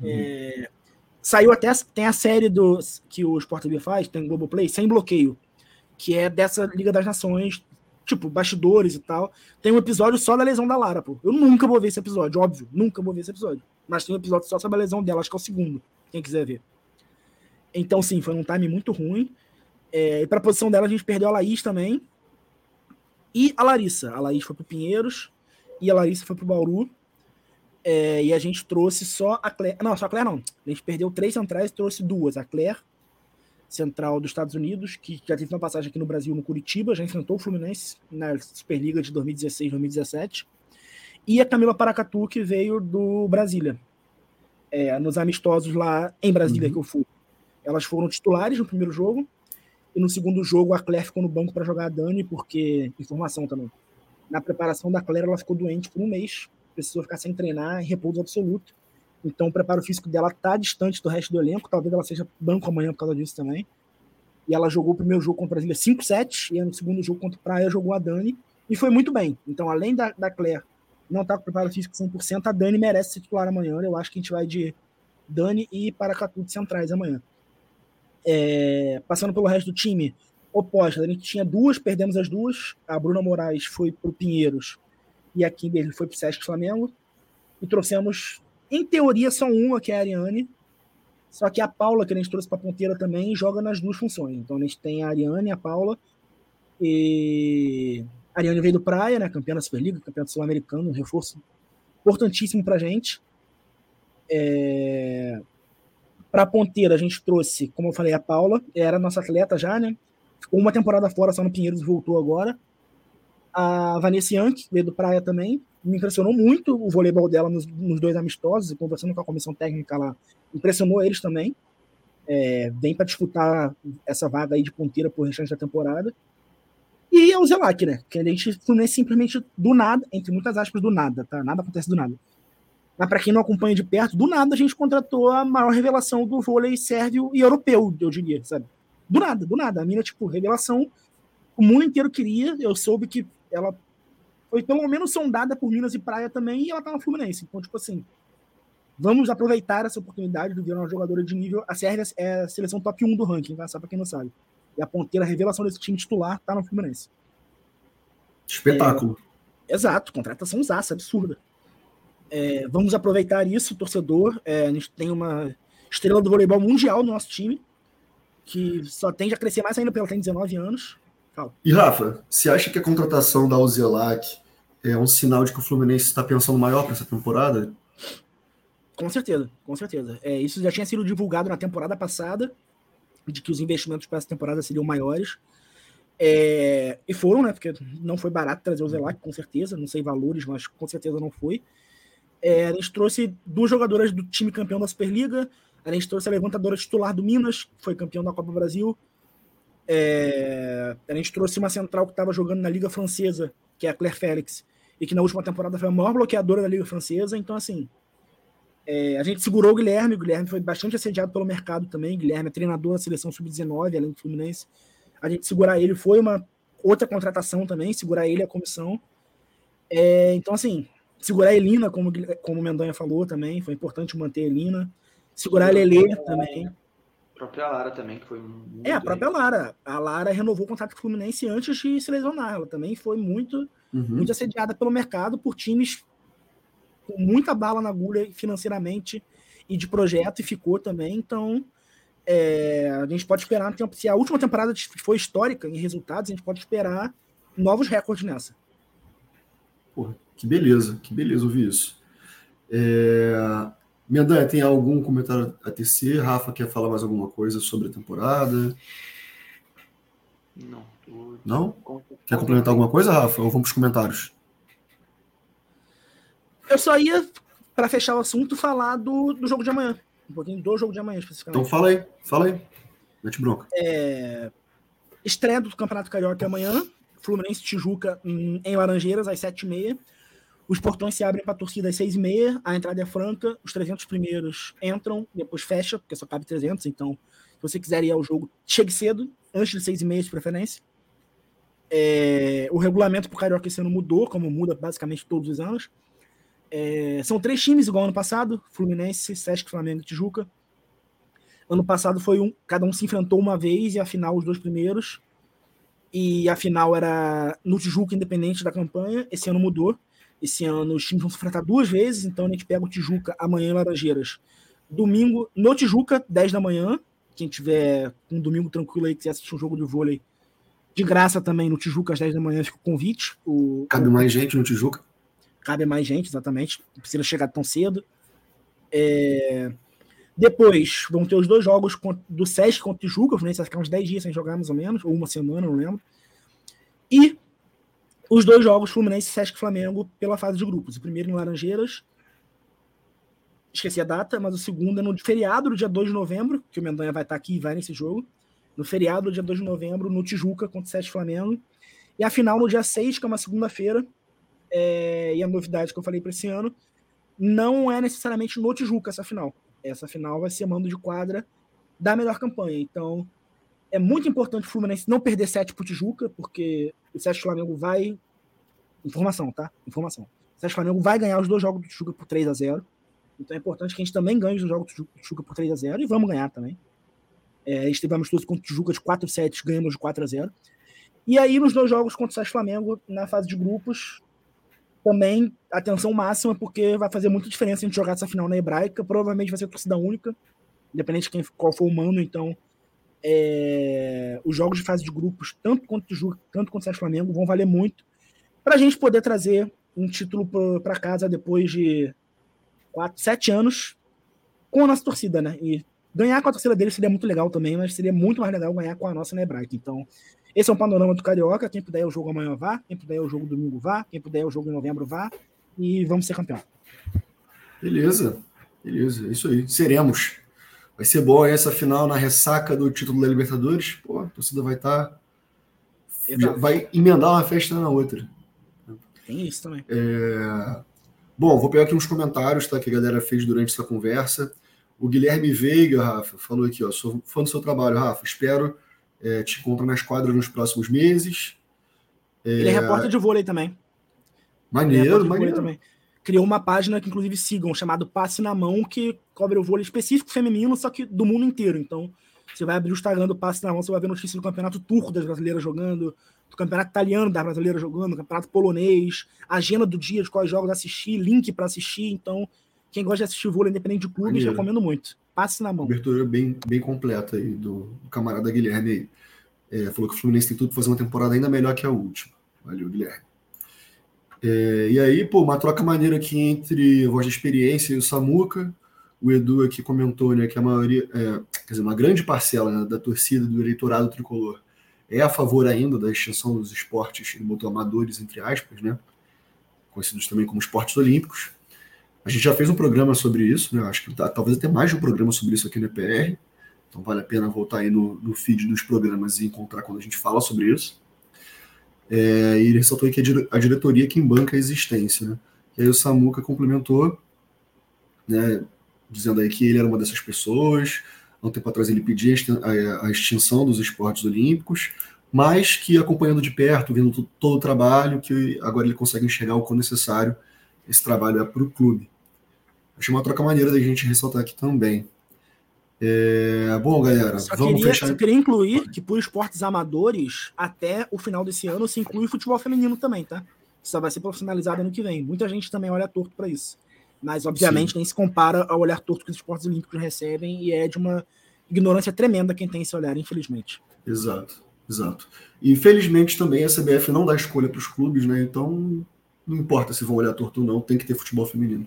Uhum. É, saiu até. Tem a série do, que o Sport TV faz, tem o Globoplay, sem bloqueio, que é dessa Liga das Nações, tipo, bastidores e tal. Tem um episódio só da lesão da Lara, pô. Eu nunca vou ver esse episódio, óbvio, nunca vou ver esse episódio. Mas tem um episódio só sobre a lesão dela, acho que é o segundo, quem quiser ver. Então, sim, foi um time muito ruim. É, e para a posição dela, a gente perdeu a Laís também. E a Larissa. A Laís foi para Pinheiros e a Larissa foi para o Bauru. É, e a gente trouxe só a Claire. Não, só a Claire não. A gente perdeu três centrais e trouxe duas. A Claire, central dos Estados Unidos, que já teve uma passagem aqui no Brasil, no Curitiba, já enfrentou o Fluminense na Superliga de 2016, 2017. E a Camila Paracatu, que veio do Brasília. É, nos amistosos lá em Brasília uhum. que eu fui. Elas foram titulares no primeiro jogo. E no segundo jogo, a Claire ficou no banco para jogar a Dani, porque. Informação também. Na preparação da Claire, ela ficou doente por um mês. Precisou ficar sem treinar, em repouso absoluto. Então, o preparo físico dela tá distante do resto do elenco. Talvez ela seja banco amanhã por causa disso também. E ela jogou o primeiro jogo contra a Brasília 5-7. E no segundo jogo contra o Praia, jogou a Dani. E foi muito bem. Então, além da, da Claire não tá com preparo físico 100%, a Dani merece ser titular amanhã. Eu acho que a gente vai de Dani e Paracatu de centrais amanhã. É, passando pelo resto do time, oposta, a gente tinha duas, perdemos as duas. A Bruna Moraes foi para o Pinheiros e a Kimberly foi para o Sesc Flamengo. E trouxemos, em teoria, só uma, que é a Ariane. Só que a Paula, que a gente trouxe para a ponteira também, joga nas duas funções. Então a gente tem a Ariane e a Paula. E a Ariane veio do Praia, né, campeã da Superliga, campeã sul-americano, um reforço importantíssimo para a gente. É... Para a ponteira, a gente trouxe, como eu falei, a Paula, era nossa atleta já, né? Ficou uma temporada fora só no Pinheiros voltou agora. A Vanessa Yankee, veio do Praia também. Me impressionou muito o voleibol dela nos, nos dois amistosos, conversando com a comissão técnica lá, impressionou eles também. É, vem para disputar essa vaga aí de ponteira por restante da temporada. E é o Zelac, né? Que a gente Fluminense simplesmente do nada, entre muitas aspas, do nada, tá? Nada acontece do nada. Mas para quem não acompanha de perto, do nada a gente contratou a maior revelação do vôlei sérvio e europeu, eu diria, sabe? Do nada, do nada. A mina, tipo, revelação, o mundo inteiro queria. Eu soube que ela foi pelo menos sondada por Minas e Praia também, e ela tá na Fluminense. Então, tipo assim, vamos aproveitar essa oportunidade de ver uma jogadora de nível. A Sérvia é a seleção top 1 do ranking, tá? Só pra quem não sabe. E a ponteira, a revelação desse time titular, tá no Fluminense. Espetáculo. É, exato, contratação zaça, absurda. É, vamos aproveitar isso, torcedor. É, a gente tem uma estrela do voleibol mundial no nosso time, que só tende a crescer mais ainda porque ela tem 19 anos. Fala. E Rafa, você acha que a contratação da Uzelac é um sinal de que o Fluminense está pensando maior para essa temporada? Com certeza, com certeza. É, isso já tinha sido divulgado na temporada passada, de que os investimentos para essa temporada seriam maiores. É, e foram, né? Porque não foi barato trazer o Zelac, com certeza. Não sei valores, mas com certeza não foi. É, a gente trouxe duas jogadoras do time campeão da Superliga. A gente trouxe a levantadora titular do Minas, que foi campeão da Copa Brasil. É, a gente trouxe uma central que estava jogando na Liga Francesa, que é a Claire Félix, e que na última temporada foi a maior bloqueadora da Liga Francesa. Então, assim, é, a gente segurou o Guilherme. O Guilherme foi bastante assediado pelo mercado também. O Guilherme é treinador da seleção sub-19, além do Fluminense. A gente segurar ele foi uma outra contratação também, segurar ele a comissão. É, então, assim, Segurar a Elina, como, como o Mendonha falou também, foi importante manter a Elina. Segurar a Lelê também. A própria Lara também, que foi muito É, a própria bem. Lara. A Lara renovou o contrato com o Fluminense antes de se lesionar. Ela também foi muito, uhum. muito assediada pelo mercado por times com muita bala na agulha financeiramente e de projeto, e ficou também. Então, é, a gente pode esperar, se a última temporada foi histórica em resultados, a gente pode esperar novos recordes nessa. Porra, que beleza, que beleza ouvir isso. É... Mendanha, tem algum comentário a tecer? Rafa quer falar mais alguma coisa sobre a temporada? Não. Não? Quer complementar alguma coisa, Rafa? Ou vamos para os comentários? Eu só ia, para fechar o assunto, falar do, do jogo de amanhã. um pouquinho do jogo de amanhã, especificamente. Então fala aí, fala aí. Mete bronca. É... Estreia do Campeonato Carioca amanhã. Fluminense Tijuca em, em Laranjeiras, às 7h30. Os portões se abrem para a torcida às 6h30. A entrada é franca. Os 300 primeiros entram, depois fecha, porque só cabe 300. Então, se você quiser ir ao jogo, chegue cedo, antes de 6h30 de preferência. É... O regulamento para o Carioca esse ano mudou, como muda basicamente todos os anos. É... São três times, igual ano passado: Fluminense, Sesc, Flamengo e Tijuca. Ano passado foi um, cada um se enfrentou uma vez e a final os dois primeiros. E a final era no Tijuca, independente da campanha. Esse ano mudou. Esse ano os times vão se enfrentar duas vezes, então a gente pega o Tijuca amanhã em Laranjeiras. Domingo no Tijuca, 10 da manhã. Quem tiver um domingo tranquilo aí, quiser assistir um jogo de vôlei de graça também no Tijuca às 10 da manhã, fica o convite. O, Cabe mais gente no Tijuca? Cabe mais gente, exatamente. Não precisa chegar tão cedo. É... Depois vão ter os dois jogos do Sesc contra o Tijuca, o Fluminense vai ficar uns 10 dias sem jogar, mais ou menos, ou uma semana, não lembro. E os dois jogos Fluminense, Sesc Flamengo pela fase de grupos. O primeiro em Laranjeiras, esqueci a data, mas o segundo é no feriado do dia 2 de novembro, que o Mendanha vai estar aqui e vai nesse jogo. No feriado do dia 2 de novembro, no Tijuca contra o Sesc Flamengo. E a final no dia 6, que é uma segunda-feira. É... E a novidade que eu falei para esse ano, não é necessariamente no Tijuca essa final essa final vai ser mando de quadra da melhor campanha. Então, é muito importante o Fluminense não perder 7 pro Tijuca, porque o Sérgio Flamengo vai. Informação, tá? Informação. O Sérgio Flamengo vai ganhar os dois jogos do Tijuca por 3 a 0 Então é importante que a gente também ganhe os jogos do Tijuca por 3 a 0 e vamos ganhar também. É, a gente teve amistoso contra o Tijuca de 4 sets, ganhamos de 4 a 0 E aí, nos dois jogos contra o Sérgio Flamengo, na fase de grupos, também atenção máxima, porque vai fazer muita diferença a gente jogar essa final na hebraica. Provavelmente vai ser torcida única, independente de quem, qual for o mano. Então, é, os jogos de fase de grupos, tanto contra o Ju, tanto contra o Flamengo, vão valer muito para a gente poder trazer um título para casa depois de quatro, sete anos com a nossa torcida, né? E ganhar com a torcida dele seria muito legal também, mas seria muito mais legal ganhar com a nossa na hebraica. Então, esse é o panorama do Carioca. Quem puder ir ao jogo amanhã vá, quem puder ir ao jogo domingo vá, quem puder ir ao jogo em novembro vá. E vamos ser campeão. Beleza, beleza, é isso aí. Seremos. Vai ser bom essa final na ressaca do título da Libertadores. Pô, a torcida vai estar. Tá... Vai emendar uma festa na outra. Tem isso também. É... Bom, vou pegar aqui uns comentários tá, que a galera fez durante essa conversa. O Guilherme Veiga, Rafa, falou aqui, ó, sou fã do seu trabalho, Rafa. Espero é, te encontra na esquadra nos próximos meses. É... Ele é repórter de vôlei também. Maneiro, é maneiro. Também. Criou uma página que, inclusive, sigam, chamado Passe na Mão, que cobre o vôlei específico feminino, só que do mundo inteiro. Então, você vai abrir o Instagram do Passe na Mão, você vai ver notícias do campeonato turco das brasileiras jogando, do campeonato italiano das brasileiras jogando, do campeonato polonês, agenda do dia de quais jogos assistir, link para assistir. Então, quem gosta de assistir vôlei independente de clubes, recomendo muito. Passe na mão. Cobertura bem, bem completa aí do, do camarada Guilherme aí. É, falou que o Fluminense tem tudo para fazer uma temporada ainda melhor que a última. Valeu, Guilherme. É, e aí, pô, uma troca maneira aqui entre voz de experiência e o Samuca. O Edu aqui comentou né, que a maioria, é, quer dizer, uma grande parcela né, da torcida do eleitorado tricolor é a favor ainda da extinção dos esportes, ele amadores, entre aspas, né? Conhecidos também como esportes olímpicos. A gente já fez um programa sobre isso, né? Acho que tá, talvez até mais de um programa sobre isso aqui no EPR. Então vale a pena voltar aí no, no feed dos programas e encontrar quando a gente fala sobre isso. É, e ele ressaltou que a diretoria quem banca a existência, né? E aí o Samuca complementou, né? Dizendo aí que ele era uma dessas pessoas. Há um tempo atrás ele pedia a extinção dos esportes olímpicos, mas que acompanhando de perto, vendo todo o trabalho, que agora ele consegue enxergar o quão necessário esse trabalho é para o clube. Achei uma troca maneira da gente ressaltar aqui também. É, bom, galera, só vamos queria, fechar. Só queria incluir que por esportes amadores, até o final desse ano, se inclui futebol feminino também, tá? Só vai ser profissionalizado ano que vem. Muita gente também olha torto para isso. Mas, obviamente, Sim. nem se compara ao olhar torto que os esportes olímpicos recebem e é de uma ignorância tremenda quem tem esse olhar, infelizmente. Exato, exato. E, infelizmente, também a CBF não dá escolha para os clubes, né? Então, não importa se vão olhar torto ou não, tem que ter futebol feminino.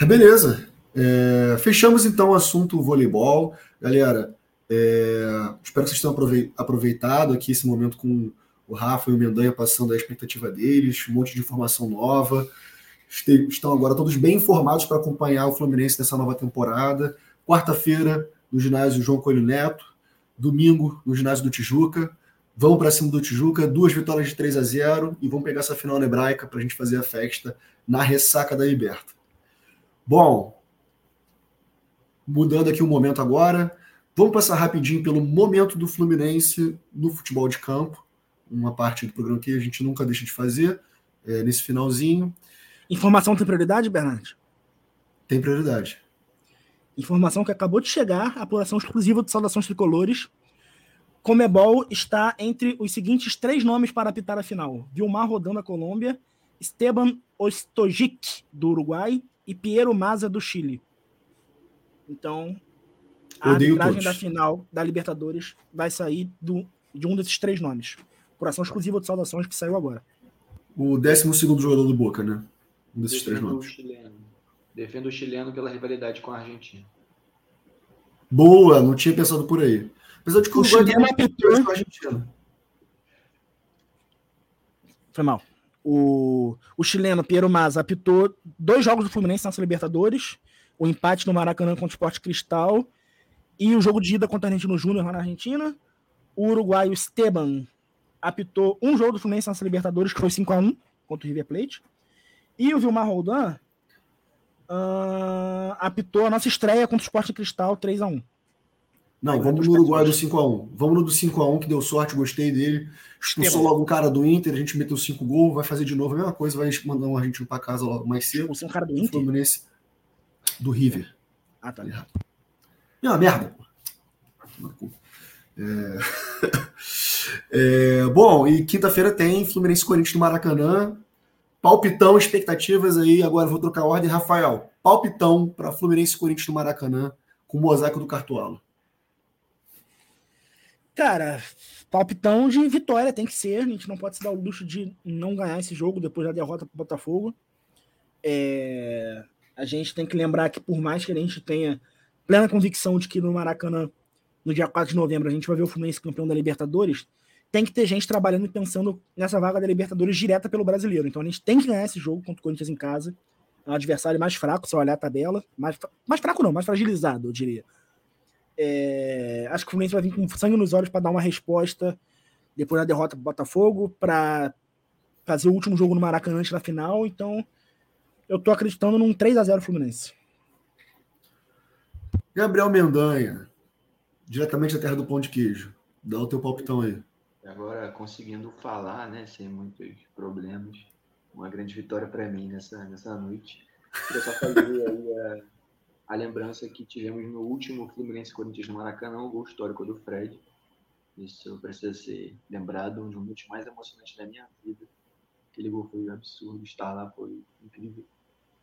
É beleza. É... Fechamos então o assunto voleibol. Galera, é... espero que vocês tenham aproveitado aqui esse momento com o Rafa e o Mendanha passando a expectativa deles, um monte de informação nova. estão agora todos bem informados para acompanhar o Fluminense nessa nova temporada. Quarta-feira, no ginásio João Coelho Neto. Domingo, no ginásio do Tijuca. Vamos para cima do Tijuca, duas vitórias de 3 a 0 e vamos pegar essa final na hebraica para a gente fazer a festa na ressaca da Liberta. Bom, mudando aqui o momento agora, vamos passar rapidinho pelo momento do Fluminense no futebol de campo, uma parte do programa que a gente nunca deixa de fazer é, nesse finalzinho. Informação tem prioridade, Bernardo? Tem prioridade. Informação que acabou de chegar, apuração exclusiva de saudações tricolores. Comebol está entre os seguintes três nomes para apitar a final: Vilmar Rodando da Colômbia, Esteban Ostojic, do Uruguai, e Piero Maza, do Chile. Então, a Odeio arbitragem da final da Libertadores vai sair do, de um desses três nomes. Apuração exclusiva de saudações que saiu agora. O 12 jogador do Boca, né? Um desses três Defendo o nomes. chileno. Defendo o chileno pela rivalidade com a Argentina. Boa, não tinha pensado por aí. Apesar de que O Uruguai chileno apitou. coisa com a Argentina. Foi mal. O, o chileno Piero Maza apitou dois jogos do Fluminense nessa Libertadores, o empate no Maracanã contra o Sport Cristal e o jogo de ida contra o Argentino Júnior lá na Argentina. O uruguaio Esteban apitou um jogo do Fluminense nessa Libertadores, que foi 5x1 contra o River Plate. E o Vilmar Roldan ah, apitou a nossa estreia contra o Sport Cristal 3x1. Não, Aí, vamos no Uruguai do participantes. 5x1. Vamos no do 5x1, que deu sorte, gostei dele. Expulsou Esteban. logo um cara do Inter, a gente meteu 5 gols, vai fazer de novo a mesma coisa, vai mandar um argentino pra casa logo mais cedo. É um cara do Inter? Fluminense do River. Ah, tá. É uma merda. É... É, Bom, e quinta-feira tem Fluminense Corinthians no Maracanã. Palpitão, expectativas aí. Agora vou trocar a ordem. Rafael, palpitão para Fluminense Corinthians no Maracanã com o mosaico do Cartola. Cara, palpitão de vitória tem que ser. A gente não pode se dar o luxo de não ganhar esse jogo depois da derrota para o Botafogo. É, A gente tem que lembrar que, por mais que a gente tenha plena convicção de que no Maracanã, no dia 4 de novembro, a gente vai ver o Fluminense campeão da Libertadores, tem que ter gente trabalhando e pensando nessa vaga da Libertadores direta pelo brasileiro. Então a gente tem que ganhar esse jogo contra o Corinthians em casa. É um adversário mais fraco, se olhar a tabela. Mais, mais fraco não, mais fragilizado, eu diria. É, acho que o Fluminense vai vir com sangue nos olhos para dar uma resposta depois da derrota para Botafogo, para fazer o último jogo no Maracanã antes da final. Então, eu tô acreditando num 3 a 0 Fluminense. Gabriel Mendanha, diretamente da terra do pão de queijo. Dá o teu palpitão aí. Agora, conseguindo falar, né, sem muitos problemas, uma grande vitória para mim nessa, nessa noite. Queria só fazer aí a, a lembrança que tivemos no último Fluminense Corinthians no Maracanã, o gol histórico do Fred. Isso precisa ser lembrado, um dos momentos mais emocionantes da minha vida. Aquele gol foi absurdo, estar lá foi incrível.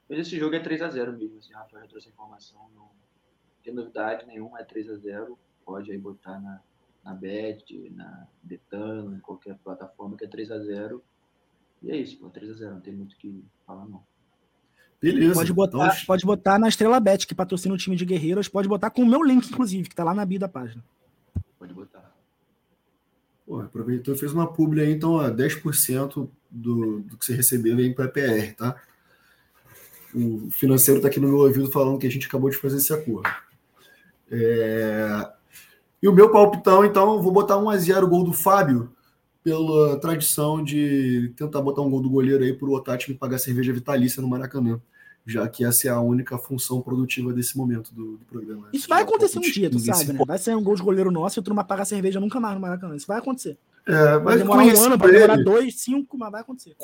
Mas esse jogo é 3 a 0 mesmo, assim, Rafael já trouxe a informação, não tem novidade nenhuma, é 3 a 0 Pode aí botar na, na Bet, na Betano, em qualquer plataforma que é 3 a 0 E é isso, pô, 3 a 0 não tem muito o que falar não. Beleza. Pode botar, Então, pode botar na Estrela Bet, que patrocina o time de Guerreiros. Pode botar com o meu link, inclusive, que tá lá na bio da página. Pode botar. pô, aproveitou e fez uma publi aí, então ó, 10% do, do que você receber vem para PR, tá? O financeiro tá aqui no meu ouvido falando que a gente acabou de fazer esse acordo. É, E o meu palpitão, então, eu vou botar 1 a 0 o gol do Fábio, pela tradição de tentar botar um gol do goleiro aí pro Otati me pagar cerveja vitalícia no Maracanã, já que essa é a única função produtiva desse momento do, do programa. Isso vai acontecer um dia, tu sabe, né? Vai sair um gol de goleiro nosso e tu não vai pagar cerveja nunca mais no Maracanã. Isso vai acontecer. É, Vai demorar um ano, pode demorar dois, cinco, mas vai acontecer.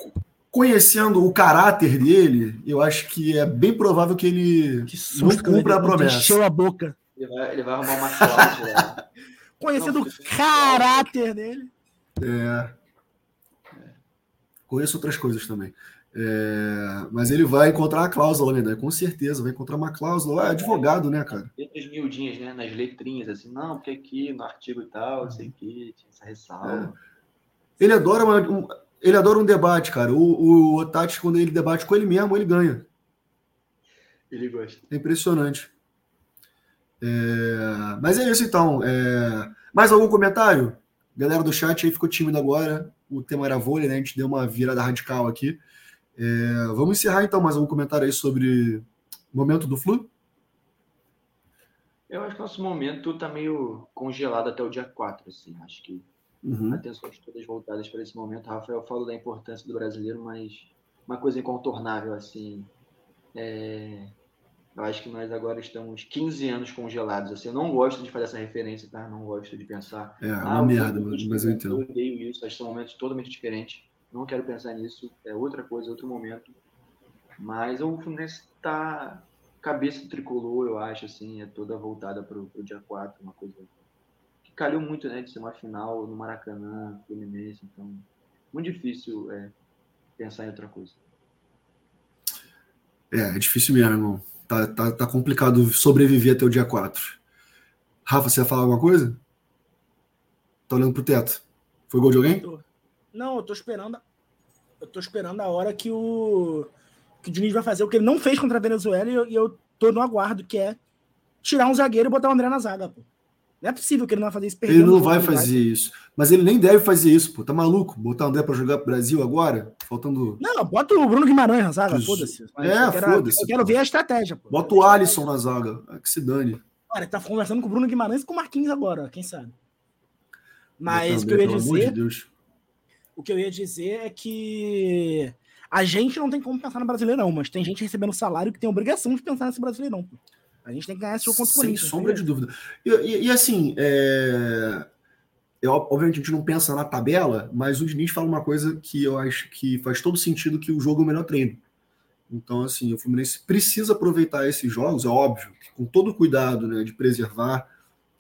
Conhecendo o caráter dele, eu acho que é bem provável que ele Que não susto eu cumpra a promessa. Encheu a boca. Ele vai, ele vai arrumar uma cláusula. Conhecendo Não, o caráter dele. É. Conheço outras coisas também. É, Mas ele vai encontrar a cláusula, né? Com certeza, vai encontrar uma cláusula. É advogado, né, cara? Letras miudinhas, né? Nas letrinhas, assim, não, porque aqui no artigo e tal, não sei o que, tinha essa ressalva. Ele adora, uma- um, ele adora um debate, cara. O, o Otati, quando ele debate com ele mesmo, ele ganha. Ele gosta. É impressionante. É, Mas é isso então. É, Mais algum comentário? Galera do chat aí ficou tímido agora. O tema era vôlei, né? A gente deu uma virada radical aqui. É, vamos encerrar então mais algum comentário aí sobre o momento do Flu? Eu acho que nosso momento está meio congelado até o dia 4, assim. Acho que uhum. atenções todas voltadas para esse momento. Rafael falou da importância do brasileiro, mas uma coisa incontornável, assim. É... Eu acho que nós agora estamos 15 anos congelados. Assim, eu não gosto de fazer essa referência, tá? Não gosto de pensar. É, é uma ah, merda, mas eu entendo. Eu odeio isso, acho que são momentos totalmente diferentes. Não quero pensar nisso. É outra coisa, outro momento. Mas o Fluminense está cabeça do tricolor, eu acho, assim, é toda voltada para o dia 4, uma coisa calhou muito, né, de ser uma final no Maracanã, Fluminense, então, muito difícil é, pensar em outra coisa. É, é difícil mesmo, irmão. Tá, tá, tá complicado sobreviver até o dia 4. Rafa, você ia falar alguma coisa? Tá olhando pro teto. Foi gol de alguém? Não, eu tô esperando. Eu tô esperando a hora que o que o Diniz vai fazer o que ele não fez contra a Venezuela e eu, e eu tô no aguardo, que é tirar um zagueiro e botar o André na zaga, pô. Não é possível que ele não vai fazer isso. Ele não vai fazer isso. Mas ele nem deve fazer isso, pô. Tá maluco? Botar o André pra jogar pro Brasil agora? Faltando. Não, bota o Bruno Guimarães na zaga, foda-se. É, foda-se. Eu quero ver a estratégia, pô. Bota o Alisson na zaga. É que se dane. Olha, ele tá conversando com o Bruno Guimarães e com o Marquinhos agora, quem sabe. Mas o que eu ia dizer. De o que eu ia dizer é que a gente não tem como pensar no Brasileirão, mas tem gente recebendo salário que tem obrigação de pensar nesse Brasileirão. A gente tem que ganhar esse jogo contra o Corinthians. Sem sombra de dúvida. E, e, e assim, é... eu, obviamente a gente não pensa na tabela, mas o Diniz fala uma coisa que eu acho que faz todo sentido, que o jogo é o melhor treino. Então, assim, o Fluminense precisa aproveitar esses jogos, é óbvio, com todo o cuidado né, de preservar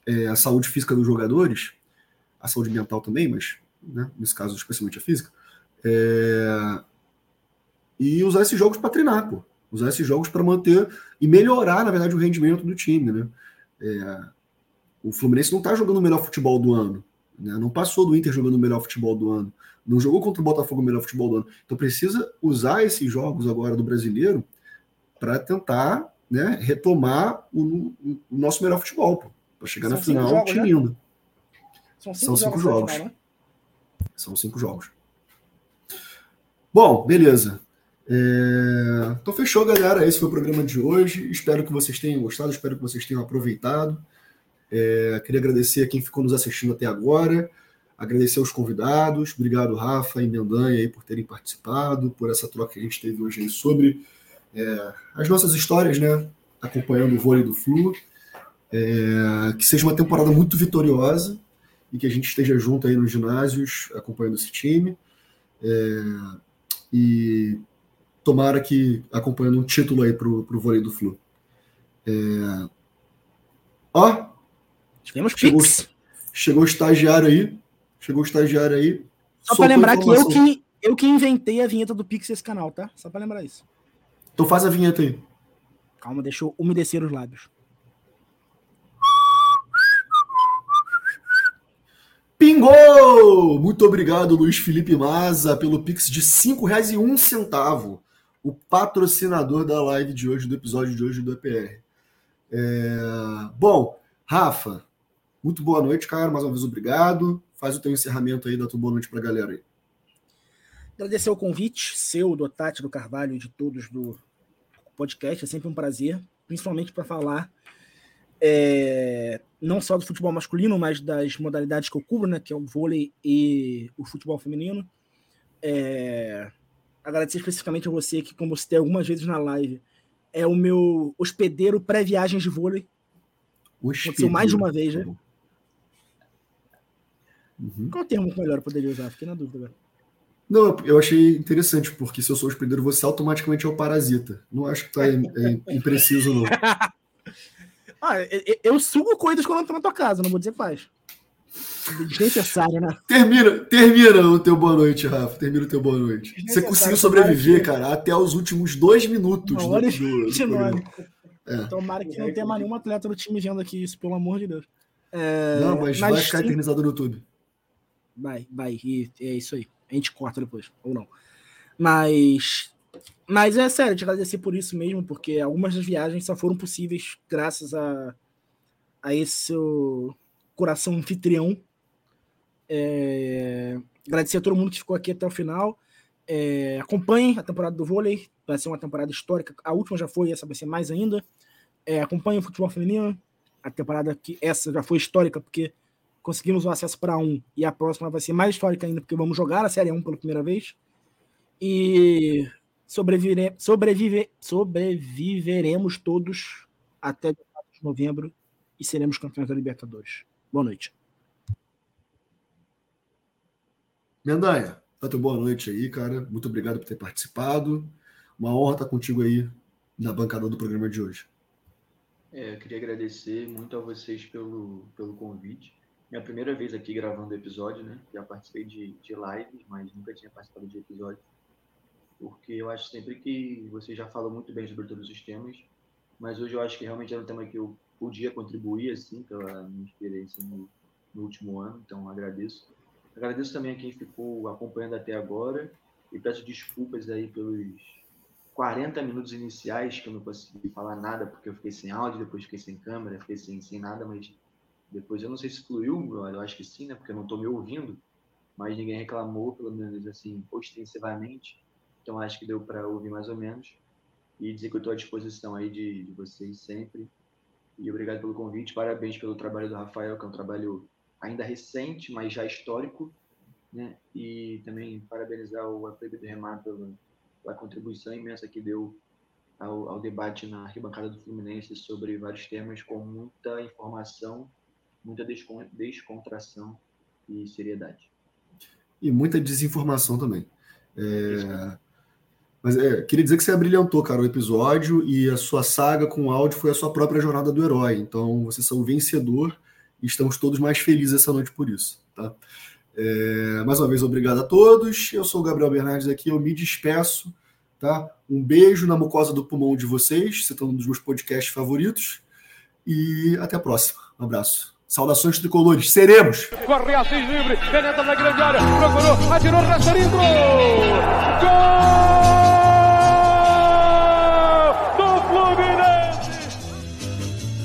é, a saúde física dos jogadores, a saúde mental também, mas né, nesse caso especialmente a física, é, e usar esses jogos para treinar, pô. Usar esses jogos para manter e melhorar, na verdade, o rendimento do time, né? É, o Fluminense não está jogando o melhor futebol do ano, né? Não passou do Inter jogando o melhor futebol do ano, não jogou contra o Botafogo o melhor futebol do ano. Então precisa usar esses jogos agora do brasileiro para tentar, né, retomar o, o, nosso melhor futebol, para chegar São na final jogos, tinindo. Né? São cinco, São cinco jogos. Final, né? São cinco jogos. Bom, beleza. É... Então fechou, galera. Esse foi o programa de hoje. Espero que vocês tenham gostado, espero que vocês tenham aproveitado. É... Queria agradecer a quem ficou nos assistindo até agora, agradecer aos convidados. Obrigado, Rafa e Mendanha, aí, por terem participado, por essa troca que a gente teve hoje sobre é... as nossas histórias, né? Acompanhando o vôlei do Flu. É, que seja uma temporada muito vitoriosa e que a gente esteja junto aí nos ginásios acompanhando esse time. É, e tomara que acompanhando um título aí pro, pro vôlei do Flu. É... Ó, tivemos chegou, chegou o estagiário aí. Chegou o estagiário aí. Só para lembrar que eu que eu que inventei a vinheta do Pix esse canal, tá? Só para lembrar isso. Então faz a vinheta aí. Calma, deixa eu umedecer os lábios. Pingou! Muito obrigado, Luiz Felipe Maza, pelo Pix de R$ reais e um centavo o patrocinador da live de hoje, do episódio de hoje do EPR. É... Bom, Rafa, muito boa noite, cara. Mais uma vez, obrigado. Faz o teu encerramento aí, dá tua boa noite para a galera aí. Agradecer o convite seu, do Tati, do Carvalho e de todos do podcast. É sempre um prazer, principalmente para falar é, não só do futebol masculino, mas das modalidades que eu cubro, né, que é o vôlei e o futebol feminino. É, agradecer especificamente a você, que, como você tem algumas vezes na live, é o meu hospedeiro pré-viagens de vôlei. Hospedeiro. Aconteceu mais de uma vez, né? Uhum. Qual termo melhor eu poderia usar? Fiquei na dúvida agora. Não, eu achei interessante, porque se eu sou hospedeiro, você automaticamente é o parasita. Não acho que tá impreciso, não. ah, eu, eu sugo coisas quando eu tô na tua casa, não vou dizer quais. Desnecessário, né? Termina, termina o teu boa noite, Rafa. Termina o teu boa noite. Você conseguiu sobreviver, cara, até os últimos dois minutos. Uma hora do, do, é. Tomara que não tenha mais nenhum atleta do time vendo aqui isso, pelo amor de Deus. É, não, mas, mas vai ficar sim. eternizado no YouTube. Vai, vai. E é isso aí. A gente corta depois, ou não. Mas. Mas é sério, te agradecer por isso mesmo, porque algumas das viagens só foram possíveis graças a, a esse coração anfitrião é... Agradecer a todo mundo que ficou aqui até o final. É, acompanhe a temporada do vôlei, vai ser uma temporada histórica. A última já foi, essa vai ser mais ainda. É, acompanhe o futebol feminino, a temporada que essa já foi histórica, porque conseguimos o acesso para um, e a próxima vai ser mais histórica ainda, porque vamos jogar a Série 1 pela primeira vez. E sobrevive, sobreviveremos todos até de novembro e seremos campeões da Libertadores. Boa noite. Mendanha, tanto boa noite aí, cara. Muito obrigado por ter participado. Uma honra estar contigo aí na bancada do programa de hoje. É, eu queria agradecer muito a vocês pelo, pelo convite. Minha primeira vez aqui gravando o episódio, né? Já participei de, de lives, mas nunca tinha participado de episódio. Porque eu acho sempre que você já falou muito bem sobre todos os temas, mas hoje eu acho que realmente era um tema que eu podia contribuir, assim, pela minha experiência no, no último ano, então agradeço. Agradeço também a quem ficou acompanhando até agora e peço desculpas aí pelos 40 minutos iniciais que eu não consegui falar nada porque eu fiquei sem áudio, depois fiquei sem câmera, fiquei sem, sem nada, mas depois eu não sei se fluiu, eu acho que sim, né? Porque eu não estou me ouvindo, mas ninguém reclamou, pelo menos assim, ostensivamente. Então acho que deu para ouvir mais ou menos e dizer que eu estou à disposição aí de, de vocês sempre. E obrigado pelo convite, parabéns pelo trabalho do Rafael, que é um trabalho ainda recente, mas já histórico, né? E também parabenizar o Atlético do Remar pela, pela, contribuição imensa que deu ao, ao, debate na arquibancada do Fluminense sobre vários temas com muita informação, muita descontração e seriedade. E muita desinformação também. É... Mas é, queria dizer que você abrilhantou, cara, o episódio e a sua saga com o áudio foi a sua própria jornada do herói. Então, você é o vencedor e estamos todos mais felizes essa noite por isso. Tá? É, mais uma vez, obrigado a todos. Eu sou o Gabriel Bernardes aqui, eu me despeço. Tá? Um beijo na mucosa do pulmão de vocês, você está um dos meus podcasts favoritos. E até a próxima. Um abraço. Saudações tricolores. Seremos! Corre Assis livre, penetra na grande área, procurou, atirou, gol! Gol!